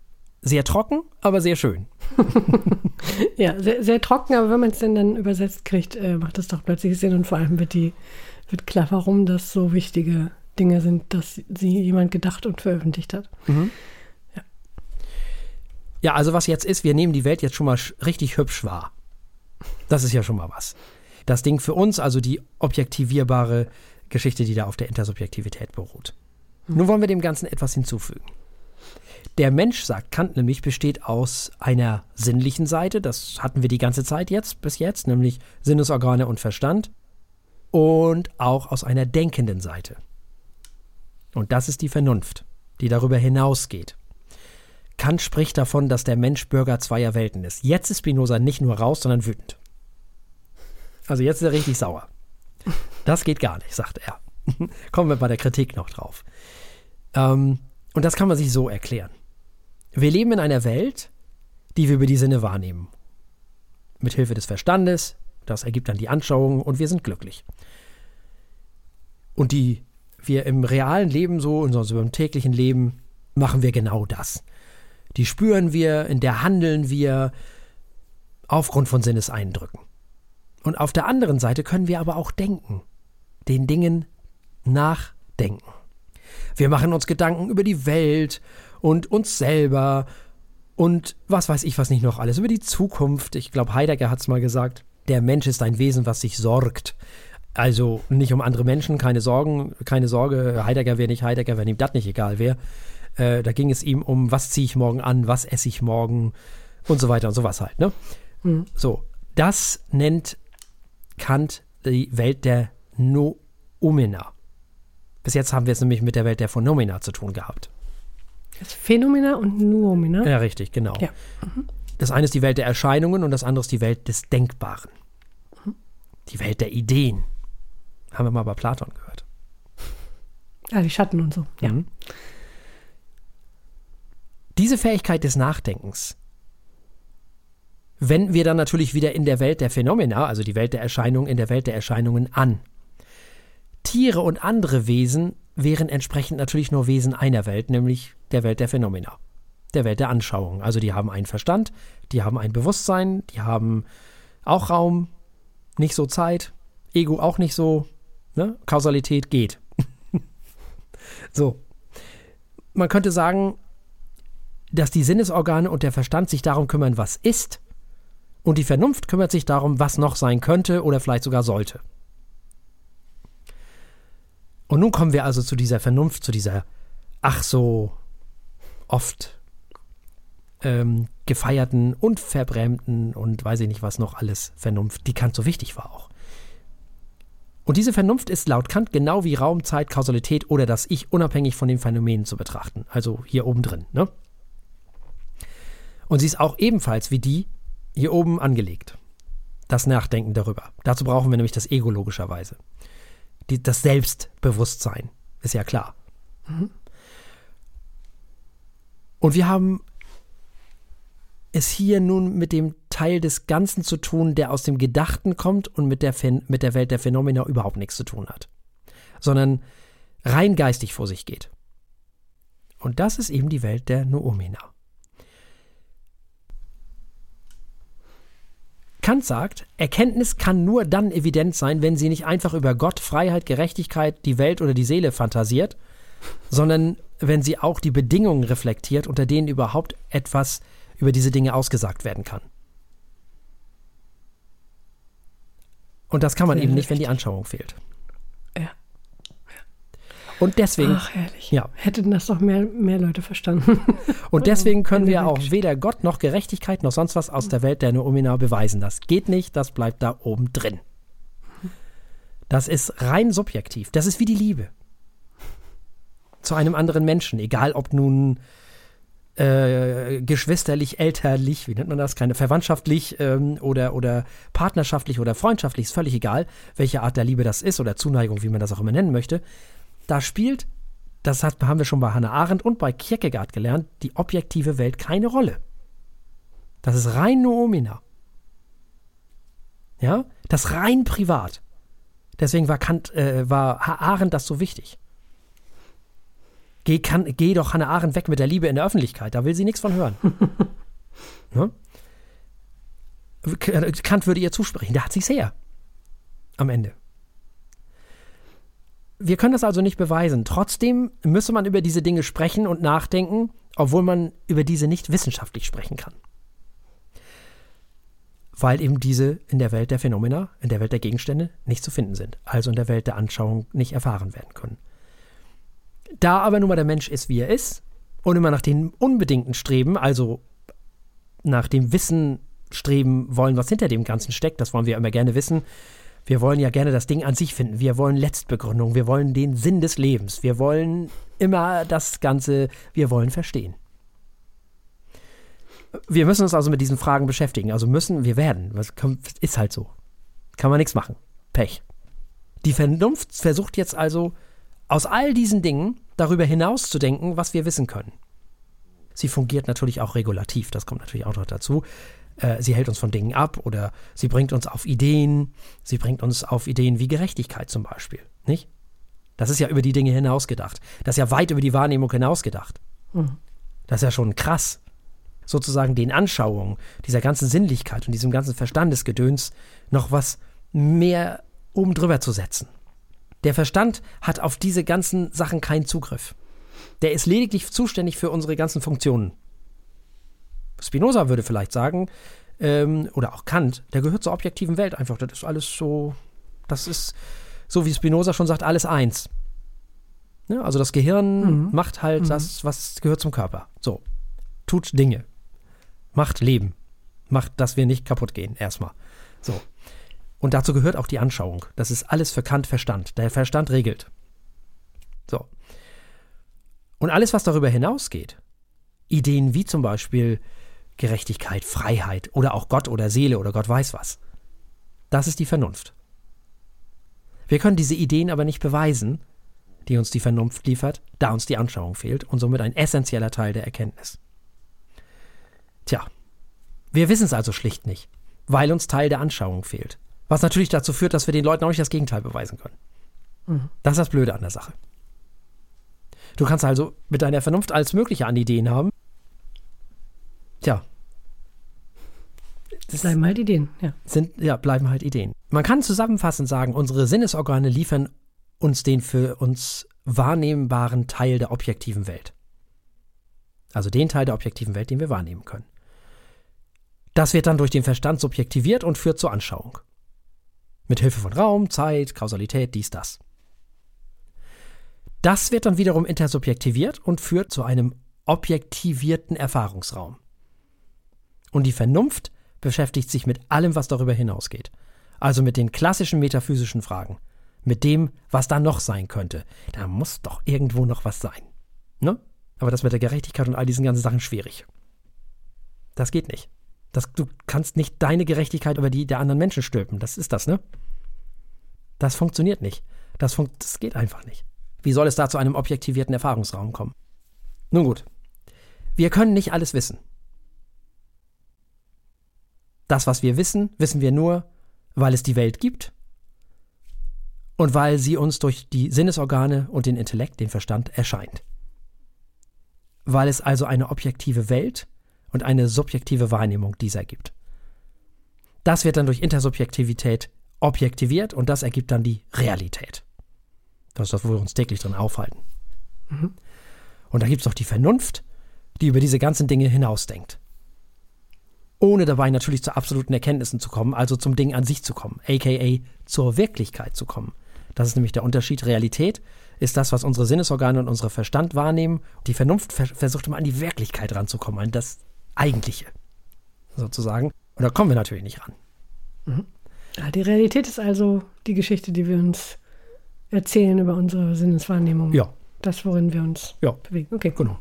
Sehr trocken, aber sehr schön. ja, sehr, sehr, trocken, aber wenn man es denn dann übersetzt kriegt, äh, macht es doch plötzlich Sinn und vor allem wird die wird klar, warum das so wichtige Dinge sind, dass sie jemand gedacht und veröffentlicht hat. Mhm. Ja. ja, also was jetzt ist, wir nehmen die Welt jetzt schon mal richtig hübsch wahr. Das ist ja schon mal was. Das Ding für uns, also die objektivierbare Geschichte, die da auf der Intersubjektivität beruht. Mhm. Nun wollen wir dem Ganzen etwas hinzufügen. Der Mensch, sagt Kant nämlich, besteht aus einer sinnlichen Seite, das hatten wir die ganze Zeit jetzt, bis jetzt, nämlich Sinnesorgane und Verstand, und auch aus einer denkenden Seite. Und das ist die Vernunft, die darüber hinausgeht. Kant spricht davon, dass der Mensch Bürger zweier Welten ist. Jetzt ist Spinoza nicht nur raus, sondern wütend. Also jetzt ist er richtig sauer. Das geht gar nicht, sagt er. Kommen wir bei der Kritik noch drauf. Ähm, und das kann man sich so erklären. Wir leben in einer Welt, die wir über die Sinne wahrnehmen. Mit Hilfe des Verstandes, das ergibt dann die Anschauung und wir sind glücklich. Und die wir im realen Leben so, in unserem täglichen Leben, machen wir genau das. Die spüren wir, in der handeln wir aufgrund von Sinneseindrücken. Und auf der anderen Seite können wir aber auch denken, den Dingen nachdenken. Wir machen uns Gedanken über die Welt und uns selber und was weiß ich was nicht noch alles, über die Zukunft. Ich glaube, Heidegger hat es mal gesagt, der Mensch ist ein Wesen, was sich sorgt. Also nicht um andere Menschen, keine Sorgen, keine Sorge, Heidegger wäre nicht Heidegger, wenn ihm das nicht egal wäre. Äh, da ging es ihm um, was ziehe ich morgen an, was esse ich morgen und so weiter und sowas halt. Ne? Mhm. So, das nennt Kant die Welt der Noumena. Bis jetzt haben wir es nämlich mit der Welt der Phenomena zu tun gehabt. Das Phänomena und Noumena? Ja, richtig, genau. Ja. Mhm. Das eine ist die Welt der Erscheinungen und das andere ist die Welt des Denkbaren. Mhm. Die Welt der Ideen. Haben wir mal bei Platon gehört. Ja, die Schatten und so, ja. Mhm. Diese Fähigkeit des Nachdenkens wenden wir dann natürlich wieder in der Welt der Phänomena, also die Welt der Erscheinungen, in der Welt der Erscheinungen an. Tiere und andere Wesen wären entsprechend natürlich nur Wesen einer Welt, nämlich der Welt der Phänomena, der Welt der Anschauung. Also die haben einen Verstand, die haben ein Bewusstsein, die haben auch Raum, nicht so Zeit, Ego auch nicht so, ne? Kausalität geht. so. Man könnte sagen, dass die Sinnesorgane und der Verstand sich darum kümmern, was ist, und die Vernunft kümmert sich darum, was noch sein könnte oder vielleicht sogar sollte. Und nun kommen wir also zu dieser Vernunft, zu dieser ach so oft ähm, gefeierten und verbrämten und weiß ich nicht was noch alles Vernunft, die Kant so wichtig war auch. Und diese Vernunft ist laut Kant genau wie Raum, Zeit, Kausalität oder das Ich unabhängig von den Phänomenen zu betrachten. Also hier oben drin. Ne? Und sie ist auch ebenfalls wie die hier oben angelegt. Das Nachdenken darüber. Dazu brauchen wir nämlich das Ego logischerweise. Die, das Selbstbewusstsein, ist ja klar. Mhm. Und wir haben es hier nun mit dem Teil des Ganzen zu tun, der aus dem Gedachten kommt und mit der, mit der Welt der Phänomena überhaupt nichts zu tun hat, sondern rein geistig vor sich geht. Und das ist eben die Welt der Noumena. Kant sagt, Erkenntnis kann nur dann evident sein, wenn sie nicht einfach über Gott, Freiheit, Gerechtigkeit, die Welt oder die Seele fantasiert, sondern wenn sie auch die Bedingungen reflektiert, unter denen überhaupt etwas über diese Dinge ausgesagt werden kann. Und das kann man eben nicht, wenn die Anschauung fehlt. Und deswegen. Ach, herrlich. Ja. Hätten das doch mehr, mehr Leute verstanden. Und deswegen können wir auch weder Gott noch Gerechtigkeit noch sonst was aus der Welt der Noumena beweisen. Das geht nicht, das bleibt da oben drin. Das ist rein subjektiv. Das ist wie die Liebe. Zu einem anderen Menschen, egal ob nun äh, geschwisterlich, elterlich, wie nennt man das, keine verwandtschaftlich ähm, oder, oder partnerschaftlich oder freundschaftlich, ist völlig egal, welche Art der Liebe das ist oder Zuneigung, wie man das auch immer nennen möchte da spielt, das hat, haben wir schon bei Hannah Arendt und bei Kierkegaard gelernt, die objektive Welt keine Rolle. Das ist rein Noomina. Ja, das rein privat. Deswegen war, Kant, äh, war Arendt das so wichtig. Geh, kann, geh doch Hannah Arendt weg mit der Liebe in der Öffentlichkeit, da will sie nichts von hören. ja? Kant würde ihr zusprechen, da hat sie es her. Am Ende. Wir können das also nicht beweisen. Trotzdem müsse man über diese Dinge sprechen und nachdenken, obwohl man über diese nicht wissenschaftlich sprechen kann. Weil eben diese in der Welt der Phänomena, in der Welt der Gegenstände nicht zu finden sind, also in der Welt der Anschauung nicht erfahren werden können. Da aber nun mal der Mensch ist, wie er ist, und immer nach dem unbedingten Streben, also nach dem Wissen streben wollen, was hinter dem Ganzen steckt, das wollen wir immer gerne wissen, wir wollen ja gerne das Ding an sich finden. Wir wollen Letztbegründung. Wir wollen den Sinn des Lebens. Wir wollen immer das Ganze, wir wollen verstehen. Wir müssen uns also mit diesen Fragen beschäftigen. Also müssen, wir werden. Was ist halt so. Kann man nichts machen. Pech. Die Vernunft versucht jetzt also aus all diesen Dingen darüber hinaus zu denken, was wir wissen können. Sie fungiert natürlich auch regulativ, das kommt natürlich auch noch dazu. Äh, sie hält uns von Dingen ab oder sie bringt uns auf Ideen. Sie bringt uns auf Ideen wie Gerechtigkeit zum Beispiel, nicht? Das ist ja über die Dinge hinausgedacht. Das ist ja weit über die Wahrnehmung hinausgedacht. Mhm. Das ist ja schon krass. Sozusagen den Anschauungen dieser ganzen Sinnlichkeit und diesem ganzen Verstandesgedöns noch was mehr oben drüber zu setzen. Der Verstand hat auf diese ganzen Sachen keinen Zugriff. Der ist lediglich zuständig für unsere ganzen Funktionen. Spinoza würde vielleicht sagen, ähm, oder auch Kant, der gehört zur objektiven Welt einfach. Das ist alles so, das ist, so wie Spinoza schon sagt, alles eins. Ja, also das Gehirn mhm. macht halt mhm. das, was gehört zum Körper. So. Tut Dinge. Macht Leben. Macht, dass wir nicht kaputt gehen, erstmal. So. Und dazu gehört auch die Anschauung. Das ist alles für Kant Verstand. Der Verstand regelt. So. Und alles, was darüber hinausgeht, Ideen wie zum Beispiel Gerechtigkeit, Freiheit oder auch Gott oder Seele oder Gott weiß was, das ist die Vernunft. Wir können diese Ideen aber nicht beweisen, die uns die Vernunft liefert, da uns die Anschauung fehlt und somit ein essentieller Teil der Erkenntnis. Tja, wir wissen es also schlicht nicht, weil uns Teil der Anschauung fehlt. Was natürlich dazu führt, dass wir den Leuten auch nicht das Gegenteil beweisen können. Mhm. Das ist das Blöde an der Sache. Du kannst also mit deiner Vernunft alles Mögliche an Ideen haben. Tja. Das bleiben halt Ideen, ja. Sind, ja, bleiben halt Ideen. Man kann zusammenfassend sagen, unsere Sinnesorgane liefern uns den für uns wahrnehmbaren Teil der objektiven Welt. Also den Teil der objektiven Welt, den wir wahrnehmen können. Das wird dann durch den Verstand subjektiviert und führt zur Anschauung. Mit Hilfe von Raum, Zeit, Kausalität, dies, das. Das wird dann wiederum intersubjektiviert und führt zu einem objektivierten Erfahrungsraum. Und die Vernunft beschäftigt sich mit allem, was darüber hinausgeht. Also mit den klassischen metaphysischen Fragen. Mit dem, was da noch sein könnte. Da muss doch irgendwo noch was sein. Ne? Aber das mit der Gerechtigkeit und all diesen ganzen Sachen schwierig. Das geht nicht. Das, du kannst nicht deine Gerechtigkeit über die der anderen Menschen stülpen. Das ist das, ne? Das funktioniert nicht. Das, fun das geht einfach nicht. Wie soll es da zu einem objektivierten Erfahrungsraum kommen? Nun gut, wir können nicht alles wissen. Das, was wir wissen, wissen wir nur, weil es die Welt gibt und weil sie uns durch die Sinnesorgane und den Intellekt, den Verstand, erscheint. Weil es also eine objektive Welt und eine subjektive Wahrnehmung dieser gibt. Das wird dann durch Intersubjektivität objektiviert und das ergibt dann die Realität. Das ist das, wo wir uns täglich drin aufhalten. Mhm. Und da gibt es doch die Vernunft, die über diese ganzen Dinge hinausdenkt. Ohne dabei natürlich zu absoluten Erkenntnissen zu kommen, also zum Ding an sich zu kommen, aka zur Wirklichkeit zu kommen. Das ist nämlich der Unterschied. Realität ist das, was unsere Sinnesorgane und unser Verstand wahrnehmen. Die Vernunft versucht immer an die Wirklichkeit ranzukommen, an das Eigentliche sozusagen. Und da kommen wir natürlich nicht ran. Mhm. Ja, die Realität ist also die Geschichte, die wir uns erzählen über unsere Sinneswahrnehmung. Ja. Das, worin wir uns ja. bewegen. Okay. Genau.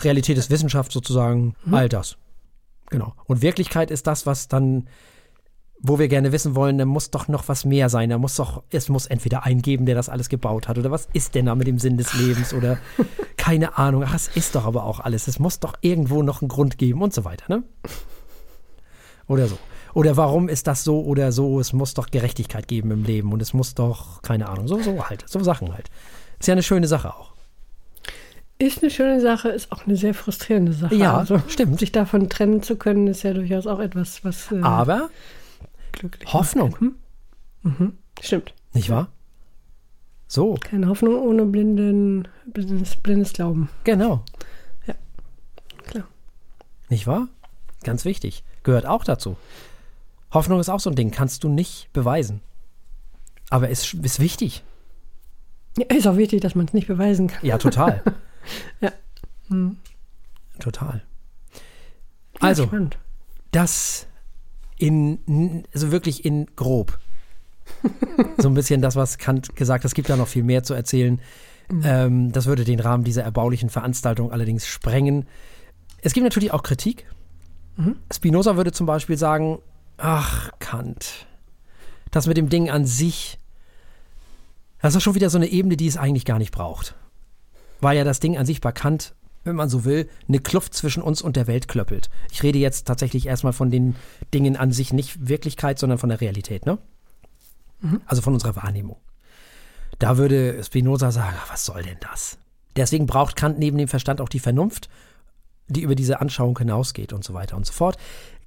Realität ist Wissenschaft sozusagen, mhm. all das. Genau. Und Wirklichkeit ist das, was dann, wo wir gerne wissen wollen, da muss doch noch was mehr sein. Da muss doch, es muss entweder einen geben, der das alles gebaut hat. Oder was ist denn da mit dem Sinn des Lebens? Oder keine Ahnung. Ach, es ist doch aber auch alles. Es muss doch irgendwo noch einen Grund geben und so weiter, ne? Oder so. Oder warum ist das so oder so? Es muss doch Gerechtigkeit geben im Leben und es muss doch, keine Ahnung, so, so halt, so Sachen halt. Ist ja eine schöne Sache auch. Ist eine schöne Sache, ist auch eine sehr frustrierende Sache. Ja, also, stimmt. Sich davon trennen zu können, ist ja durchaus auch etwas, was. Äh, Aber Hoffnung. Hm? Mhm. Stimmt. Nicht wahr? So. Keine Hoffnung ohne blinden, blindes, blindes Glauben. Genau. Ja, klar. Nicht wahr? Ganz wichtig. Gehört auch dazu. Hoffnung ist auch so ein Ding, kannst du nicht beweisen. Aber es ist wichtig. Ja, ist auch wichtig, dass man es nicht beweisen kann. Ja, total. ja. Hm. Total. Also, ja, das in, also wirklich in grob. so ein bisschen das, was Kant gesagt hat. Es gibt da noch viel mehr zu erzählen. Mhm. Ähm, das würde den Rahmen dieser erbaulichen Veranstaltung allerdings sprengen. Es gibt natürlich auch Kritik. Mhm. Spinoza würde zum Beispiel sagen, Ach, Kant. Das mit dem Ding an sich, das ist schon wieder so eine Ebene, die es eigentlich gar nicht braucht. war ja das Ding an sich bei Kant, wenn man so will, eine Kluft zwischen uns und der Welt klöppelt. Ich rede jetzt tatsächlich erstmal von den Dingen an sich, nicht Wirklichkeit, sondern von der Realität, ne? Mhm. Also von unserer Wahrnehmung. Da würde Spinoza sagen, was soll denn das? Deswegen braucht Kant neben dem Verstand auch die Vernunft, die über diese Anschauung hinausgeht und so weiter und so fort.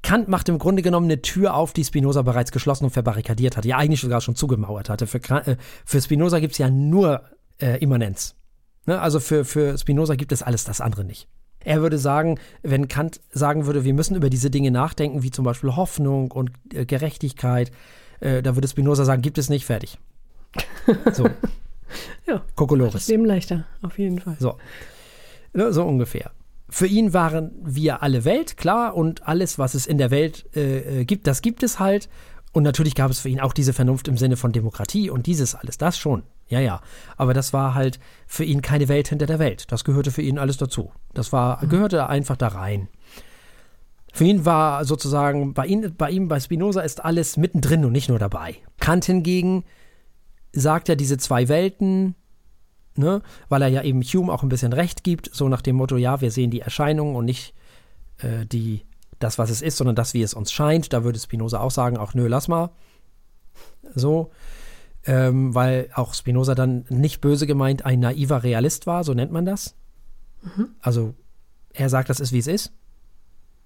Kant macht im Grunde genommen eine Tür auf, die Spinoza bereits geschlossen und verbarrikadiert hatte, ja eigentlich sogar schon zugemauert hatte. Für, äh, für Spinoza gibt es ja nur äh, Immanenz. Ne? Also für, für Spinoza gibt es alles das andere nicht. Er würde sagen, wenn Kant sagen würde, wir müssen über diese Dinge nachdenken, wie zum Beispiel Hoffnung und äh, Gerechtigkeit, äh, da würde Spinoza sagen, gibt es nicht, fertig. So. ja. Kokolores. Leben leichter, auf jeden Fall. So. Ne, so ungefähr. Für ihn waren wir alle Welt, klar, und alles, was es in der Welt äh, äh, gibt, das gibt es halt. Und natürlich gab es für ihn auch diese Vernunft im Sinne von Demokratie und dieses alles, das schon. Ja, ja. Aber das war halt für ihn keine Welt hinter der Welt. Das gehörte für ihn alles dazu. Das war, mhm. gehörte einfach da rein. Für ihn war sozusagen, bei, ihn, bei ihm, bei Spinoza ist alles mittendrin und nicht nur dabei. Kant hingegen sagt ja diese zwei Welten, ne, weil er ja eben Hume auch ein bisschen recht gibt, so nach dem Motto, ja, wir sehen die Erscheinungen und nicht äh, die, das, was es ist, sondern das, wie es uns scheint. Da würde Spinoza auch sagen, auch nö, lass mal. So. Ähm, weil auch Spinoza dann nicht böse gemeint ein naiver Realist war, so nennt man das. Mhm. Also er sagt, das ist, wie es ist.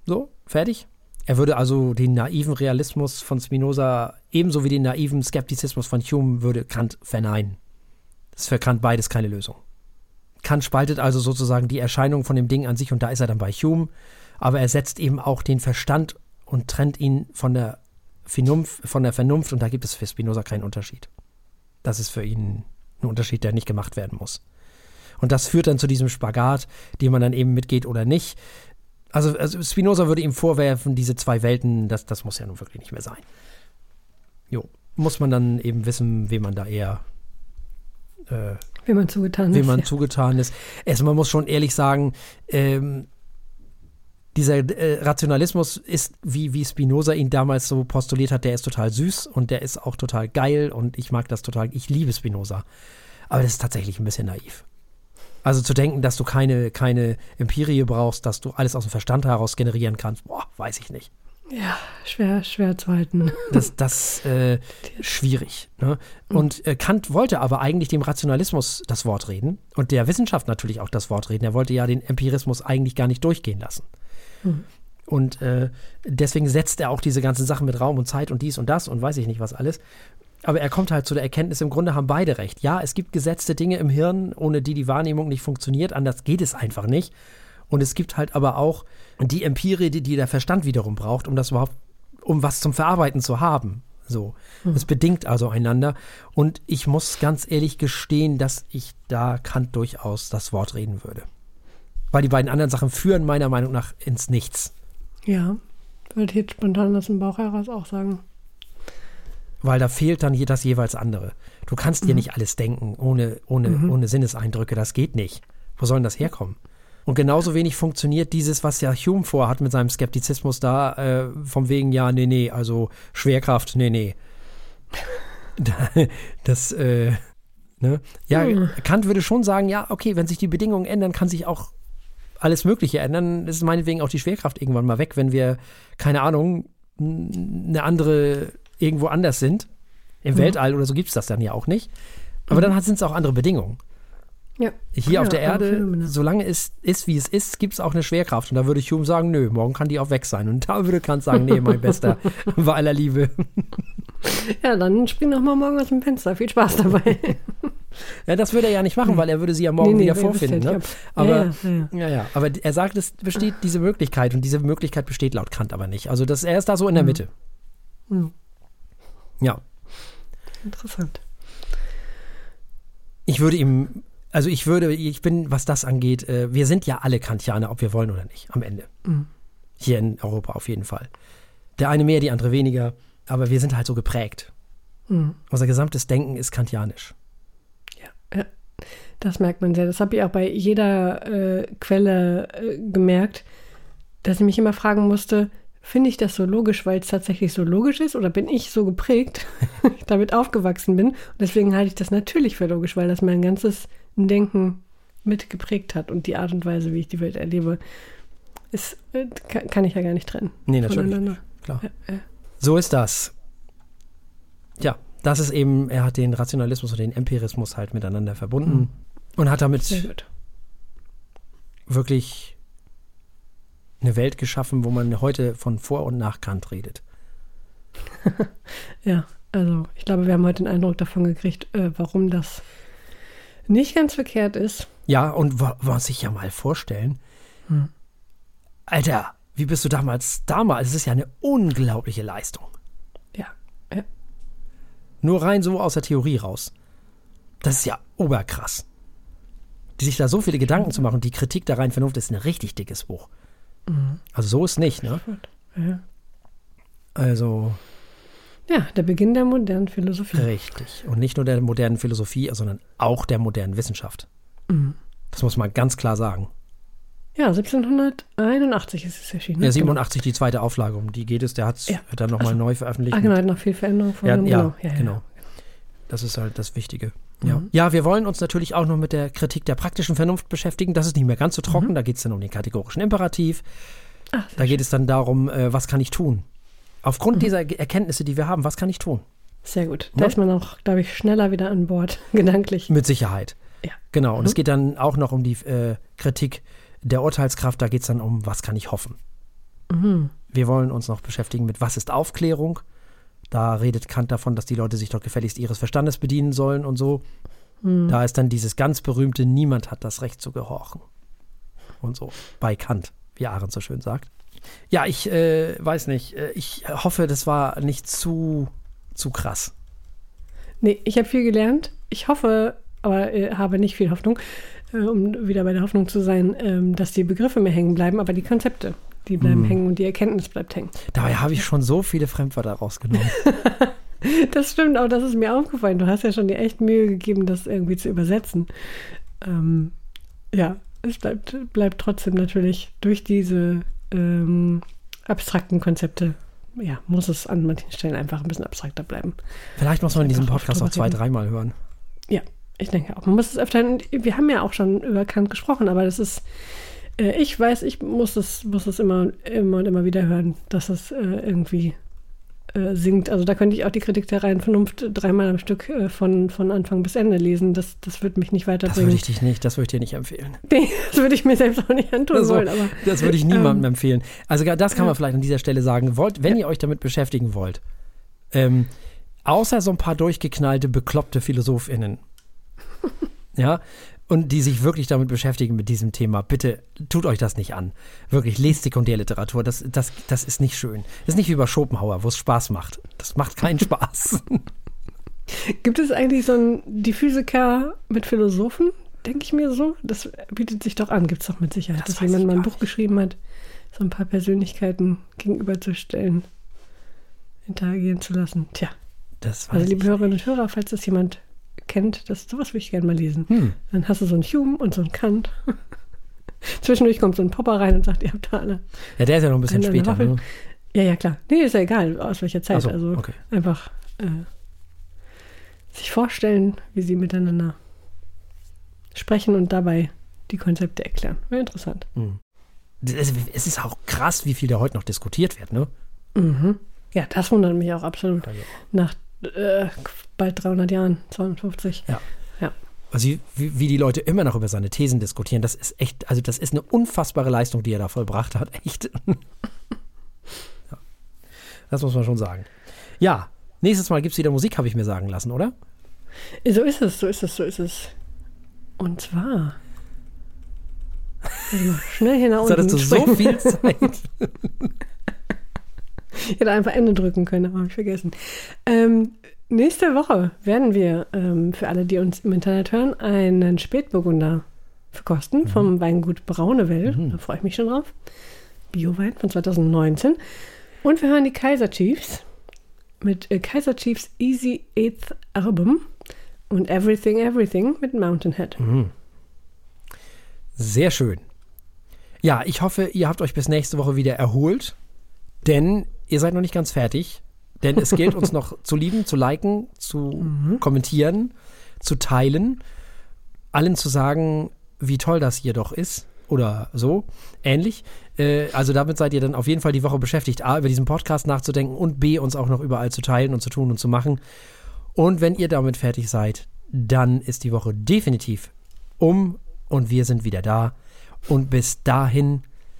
So, fertig. Er würde also den naiven Realismus von Spinoza ebenso wie den naiven Skeptizismus von Hume würde Kant verneinen. Das ist für Kant beides keine Lösung. Kant spaltet also sozusagen die Erscheinung von dem Ding an sich und da ist er dann bei Hume, aber er setzt eben auch den Verstand und trennt ihn von der Vernunft, von der Vernunft und da gibt es für Spinoza keinen Unterschied. Das ist für ihn ein Unterschied, der nicht gemacht werden muss. Und das führt dann zu diesem Spagat, den man dann eben mitgeht oder nicht. Also, also Spinoza würde ihm vorwerfen, diese zwei Welten, das, das muss ja nun wirklich nicht mehr sein. Jo, muss man dann eben wissen, wem man da eher äh, wem man zugetan wem ist. man ja. zugetan ist. Erstmal man muss schon ehrlich sagen, ähm, dieser äh, Rationalismus ist, wie, wie Spinoza ihn damals so postuliert hat, der ist total süß und der ist auch total geil und ich mag das total, ich liebe Spinoza. Aber das ist tatsächlich ein bisschen naiv. Also zu denken, dass du keine, keine Empirie brauchst, dass du alles aus dem Verstand heraus generieren kannst, boah, weiß ich nicht. Ja, schwer, schwer zu halten. Das, das äh, schwierig. Ne? Und äh, Kant wollte aber eigentlich dem Rationalismus das Wort reden und der Wissenschaft natürlich auch das Wort reden. Er wollte ja den Empirismus eigentlich gar nicht durchgehen lassen. Mhm. Und äh, deswegen setzt er auch diese ganzen Sachen mit Raum und Zeit und dies und das und weiß ich nicht was alles. Aber er kommt halt zu der Erkenntnis, im Grunde haben beide recht. Ja, es gibt gesetzte Dinge im Hirn, ohne die die Wahrnehmung nicht funktioniert. Anders geht es einfach nicht. Und es gibt halt aber auch die Empirie, die, die der Verstand wiederum braucht, um das überhaupt, um was zum Verarbeiten zu haben. So. Mhm. Es bedingt also einander. Und ich muss ganz ehrlich gestehen, dass ich da Kant durchaus das Wort reden würde. Weil die beiden anderen Sachen führen meiner Meinung nach ins Nichts. Ja, würde ich jetzt spontan aus dem Bauch heraus auch sagen weil da fehlt dann das jeweils andere. Du kannst dir mhm. nicht alles denken ohne, ohne, mhm. ohne Sinneseindrücke. Das geht nicht. Wo soll denn das herkommen? Und genauso wenig funktioniert dieses, was ja Hume vorhat mit seinem Skeptizismus da, äh, vom wegen, ja, nee, nee, also Schwerkraft, nee, nee. das, äh, ne? Ja, mhm. Kant würde schon sagen, ja, okay, wenn sich die Bedingungen ändern, kann sich auch alles Mögliche ändern. Das ist meinetwegen auch die Schwerkraft irgendwann mal weg, wenn wir, keine Ahnung, eine andere irgendwo anders sind. Im mhm. Weltall oder so gibt es das dann ja auch nicht. Aber mhm. dann sind es auch andere Bedingungen. Ja. Hier ja, auf der Erde, solange es ist, wie es ist, gibt es auch eine Schwerkraft. Und da würde Hume sagen, nö, morgen kann die auch weg sein. Und da würde Kant sagen, nee, mein Bester, bei aller Liebe. Ja, dann spring doch mal morgen aus dem Fenster. Viel Spaß dabei. Ja, das würde er ja nicht machen, weil er würde sie ja morgen nee, nee, wieder vorfinden. Ne? Aber, ja ja, ja, ja, aber er sagt, es besteht diese Möglichkeit und diese Möglichkeit besteht laut Kant aber nicht. Also das, er ist da so in der. Mitte. Mhm. Ja. Interessant. Ich würde ihm, also ich würde, ich bin, was das angeht, äh, wir sind ja alle Kantianer, ob wir wollen oder nicht, am Ende. Mhm. Hier in Europa auf jeden Fall. Der eine mehr, die andere weniger, aber wir sind halt so geprägt. Mhm. Unser gesamtes Denken ist kantianisch. Ja, ja. Das merkt man sehr. Das habe ich auch bei jeder äh, Quelle äh, gemerkt, dass ich mich immer fragen musste, Finde ich das so logisch, weil es tatsächlich so logisch ist oder bin ich so geprägt, damit aufgewachsen bin? Und deswegen halte ich das natürlich für logisch, weil das mein ganzes Denken mit geprägt hat und die Art und Weise, wie ich die Welt erlebe, ist, äh, kann, kann ich ja gar nicht trennen. Nee, natürlich. Nicht. Klar. Ja, ja. So ist das. Ja, das ist eben, er hat den Rationalismus und den Empirismus halt miteinander verbunden mhm. und hat damit wirklich eine Welt geschaffen, wo man heute von Vor- und nach Kant redet. ja, also ich glaube, wir haben heute den Eindruck davon gekriegt, äh, warum das nicht ganz verkehrt ist. Ja, und was sich ja mal vorstellen, hm. Alter, wie bist du damals, damals, es ist ja eine unglaubliche Leistung. Ja, ja. Nur rein so aus der Theorie raus. Das ist ja oberkrass. Die sich da so viele Gedanken zu machen, die Kritik der reinen Vernunft ist ein richtig dickes Buch. Mhm. Also so ist nicht, ne? Ja. Also. Ja, der Beginn der modernen Philosophie. Richtig. Und nicht nur der modernen Philosophie, sondern auch der modernen Wissenschaft. Mhm. Das muss man ganz klar sagen. Ja, 1781 ist es erschienen. Ja, 87 die zweite Auflage, um die geht es. Der hat es ja. dann nochmal also, neu veröffentlicht. Ah, genau, hat noch viel Veränderung von ja, ja, genau. Ja, genau. Das ist halt das Wichtige. Ja. Mhm. ja, wir wollen uns natürlich auch noch mit der Kritik der praktischen Vernunft beschäftigen. Das ist nicht mehr ganz so trocken. Mhm. Da geht es dann um den kategorischen Imperativ. Ach, da geht schön. es dann darum, äh, was kann ich tun? Aufgrund mhm. dieser Erkenntnisse, die wir haben, was kann ich tun? Sehr gut. Da ja? ist man auch, glaube ich, schneller wieder an Bord, gedanklich. Mit Sicherheit. Ja. Genau. Und es mhm. geht dann auch noch um die äh, Kritik der Urteilskraft. Da geht es dann um, was kann ich hoffen? Mhm. Wir wollen uns noch beschäftigen mit, was ist Aufklärung? Da redet Kant davon, dass die Leute sich doch gefälligst ihres Verstandes bedienen sollen und so. Mhm. Da ist dann dieses ganz berühmte, niemand hat das Recht zu gehorchen. Und so. Bei Kant, wie Arendt so schön sagt. Ja, ich äh, weiß nicht. Äh, ich hoffe, das war nicht zu, zu krass. Nee, ich habe viel gelernt. Ich hoffe, aber äh, habe nicht viel Hoffnung, äh, um wieder bei der Hoffnung zu sein, ähm, dass die Begriffe mir hängen bleiben, aber die Konzepte, die bleiben mm. hängen und die Erkenntnis bleibt hängen. Dabei habe ich schon so viele Fremdwörter rausgenommen. das stimmt, auch das ist mir aufgefallen. Du hast ja schon dir echt Mühe gegeben, das irgendwie zu übersetzen. Ähm, ja, es bleibt, bleibt trotzdem natürlich durch diese ähm, abstrakten Konzepte ja, muss es an manchen Stellen einfach ein bisschen abstrakter bleiben. Vielleicht muss man in diesem Podcast auch zwei, dreimal hören. Ja, ich denke auch. Man muss es öfter. Wir haben ja auch schon über Kant gesprochen, aber das ist. Äh, ich weiß, ich muss es, muss es immer, immer und immer wieder hören, dass es äh, irgendwie äh, singt. Also da könnte ich auch die Kritik der reinen Vernunft dreimal am Stück äh, von, von Anfang bis Ende lesen. Das, das würde mich nicht weiterbringen. Das würde ich dich nicht, das würde ich dir nicht empfehlen. Nee, das würde ich mir selbst auch nicht antun also, wollen. Aber, das würde ich niemandem ähm, empfehlen. Also das kann man vielleicht an dieser Stelle sagen. Wollt, wenn ja. ihr euch damit beschäftigen wollt, ähm, außer so ein paar durchgeknallte, bekloppte PhilosophInnen, ja, und die sich wirklich damit beschäftigen mit diesem Thema, bitte tut euch das nicht an. Wirklich, lest Sekundärliteratur, das, das, das ist nicht schön. Das ist nicht wie bei Schopenhauer, wo es Spaß macht. Das macht keinen Spaß. Gibt es eigentlich so ein, die Physiker mit Philosophen, denke ich mir so? Das bietet sich doch an, gibt es doch mit Sicherheit, das dass jemand mal ein Buch nicht. geschrieben hat, so ein paar Persönlichkeiten gegenüberzustellen, interagieren zu lassen. Tja. also, liebe Hörerinnen und Hörer, falls das jemand kennt, das sowas würde ich gerne mal lesen. Hm. Dann hast du so einen Hume und so einen Kant. Zwischendurch kommt so ein Popper rein und sagt, ihr habt da alle. Ja, der ist ja noch ein bisschen später. Ne? Ja, ja, klar. Nee, ist ja egal, aus welcher Zeit. So, also okay. einfach äh, sich vorstellen, wie sie miteinander sprechen und dabei die Konzepte erklären. Wäre interessant. Mhm. Es ist auch krass, wie viel da heute noch diskutiert wird, ne? Mhm. Ja, das wundert mich auch absolut. Also. Nach äh, bald 300 Jahren, 250. Ja. ja. Also wie, wie, die Leute immer noch über seine Thesen diskutieren, das ist echt, also das ist eine unfassbare Leistung, die er da vollbracht hat. Echt. ja. Das muss man schon sagen. Ja, nächstes Mal gibt es wieder Musik, habe ich mir sagen lassen, oder? So ist es, so ist es, so ist es. Und zwar. Schnell hier nach unten. Das hattest du so viel Zeit. Ich hätte einfach Ende drücken können, aber habe ich vergessen. Ähm, nächste Woche werden wir ähm, für alle, die uns im Internet hören, einen Spätburgunder verkosten mhm. vom Weingut Braunewell. Mhm. Da freue ich mich schon drauf. Biowein von 2019. Und wir hören die Kaiser Chiefs mit äh, Kaiser Chiefs Easy Eighth Album und Everything Everything mit Mountainhead. Mhm. Sehr schön. Ja, ich hoffe, ihr habt euch bis nächste Woche wieder erholt, denn ihr seid noch nicht ganz fertig, denn es gilt uns noch zu lieben, zu liken, zu mhm. kommentieren, zu teilen, allen zu sagen, wie toll das hier doch ist oder so, ähnlich. Äh, also damit seid ihr dann auf jeden Fall die Woche beschäftigt, A, über diesen Podcast nachzudenken und B, uns auch noch überall zu teilen und zu tun und zu machen. Und wenn ihr damit fertig seid, dann ist die Woche definitiv um und wir sind wieder da. Und bis dahin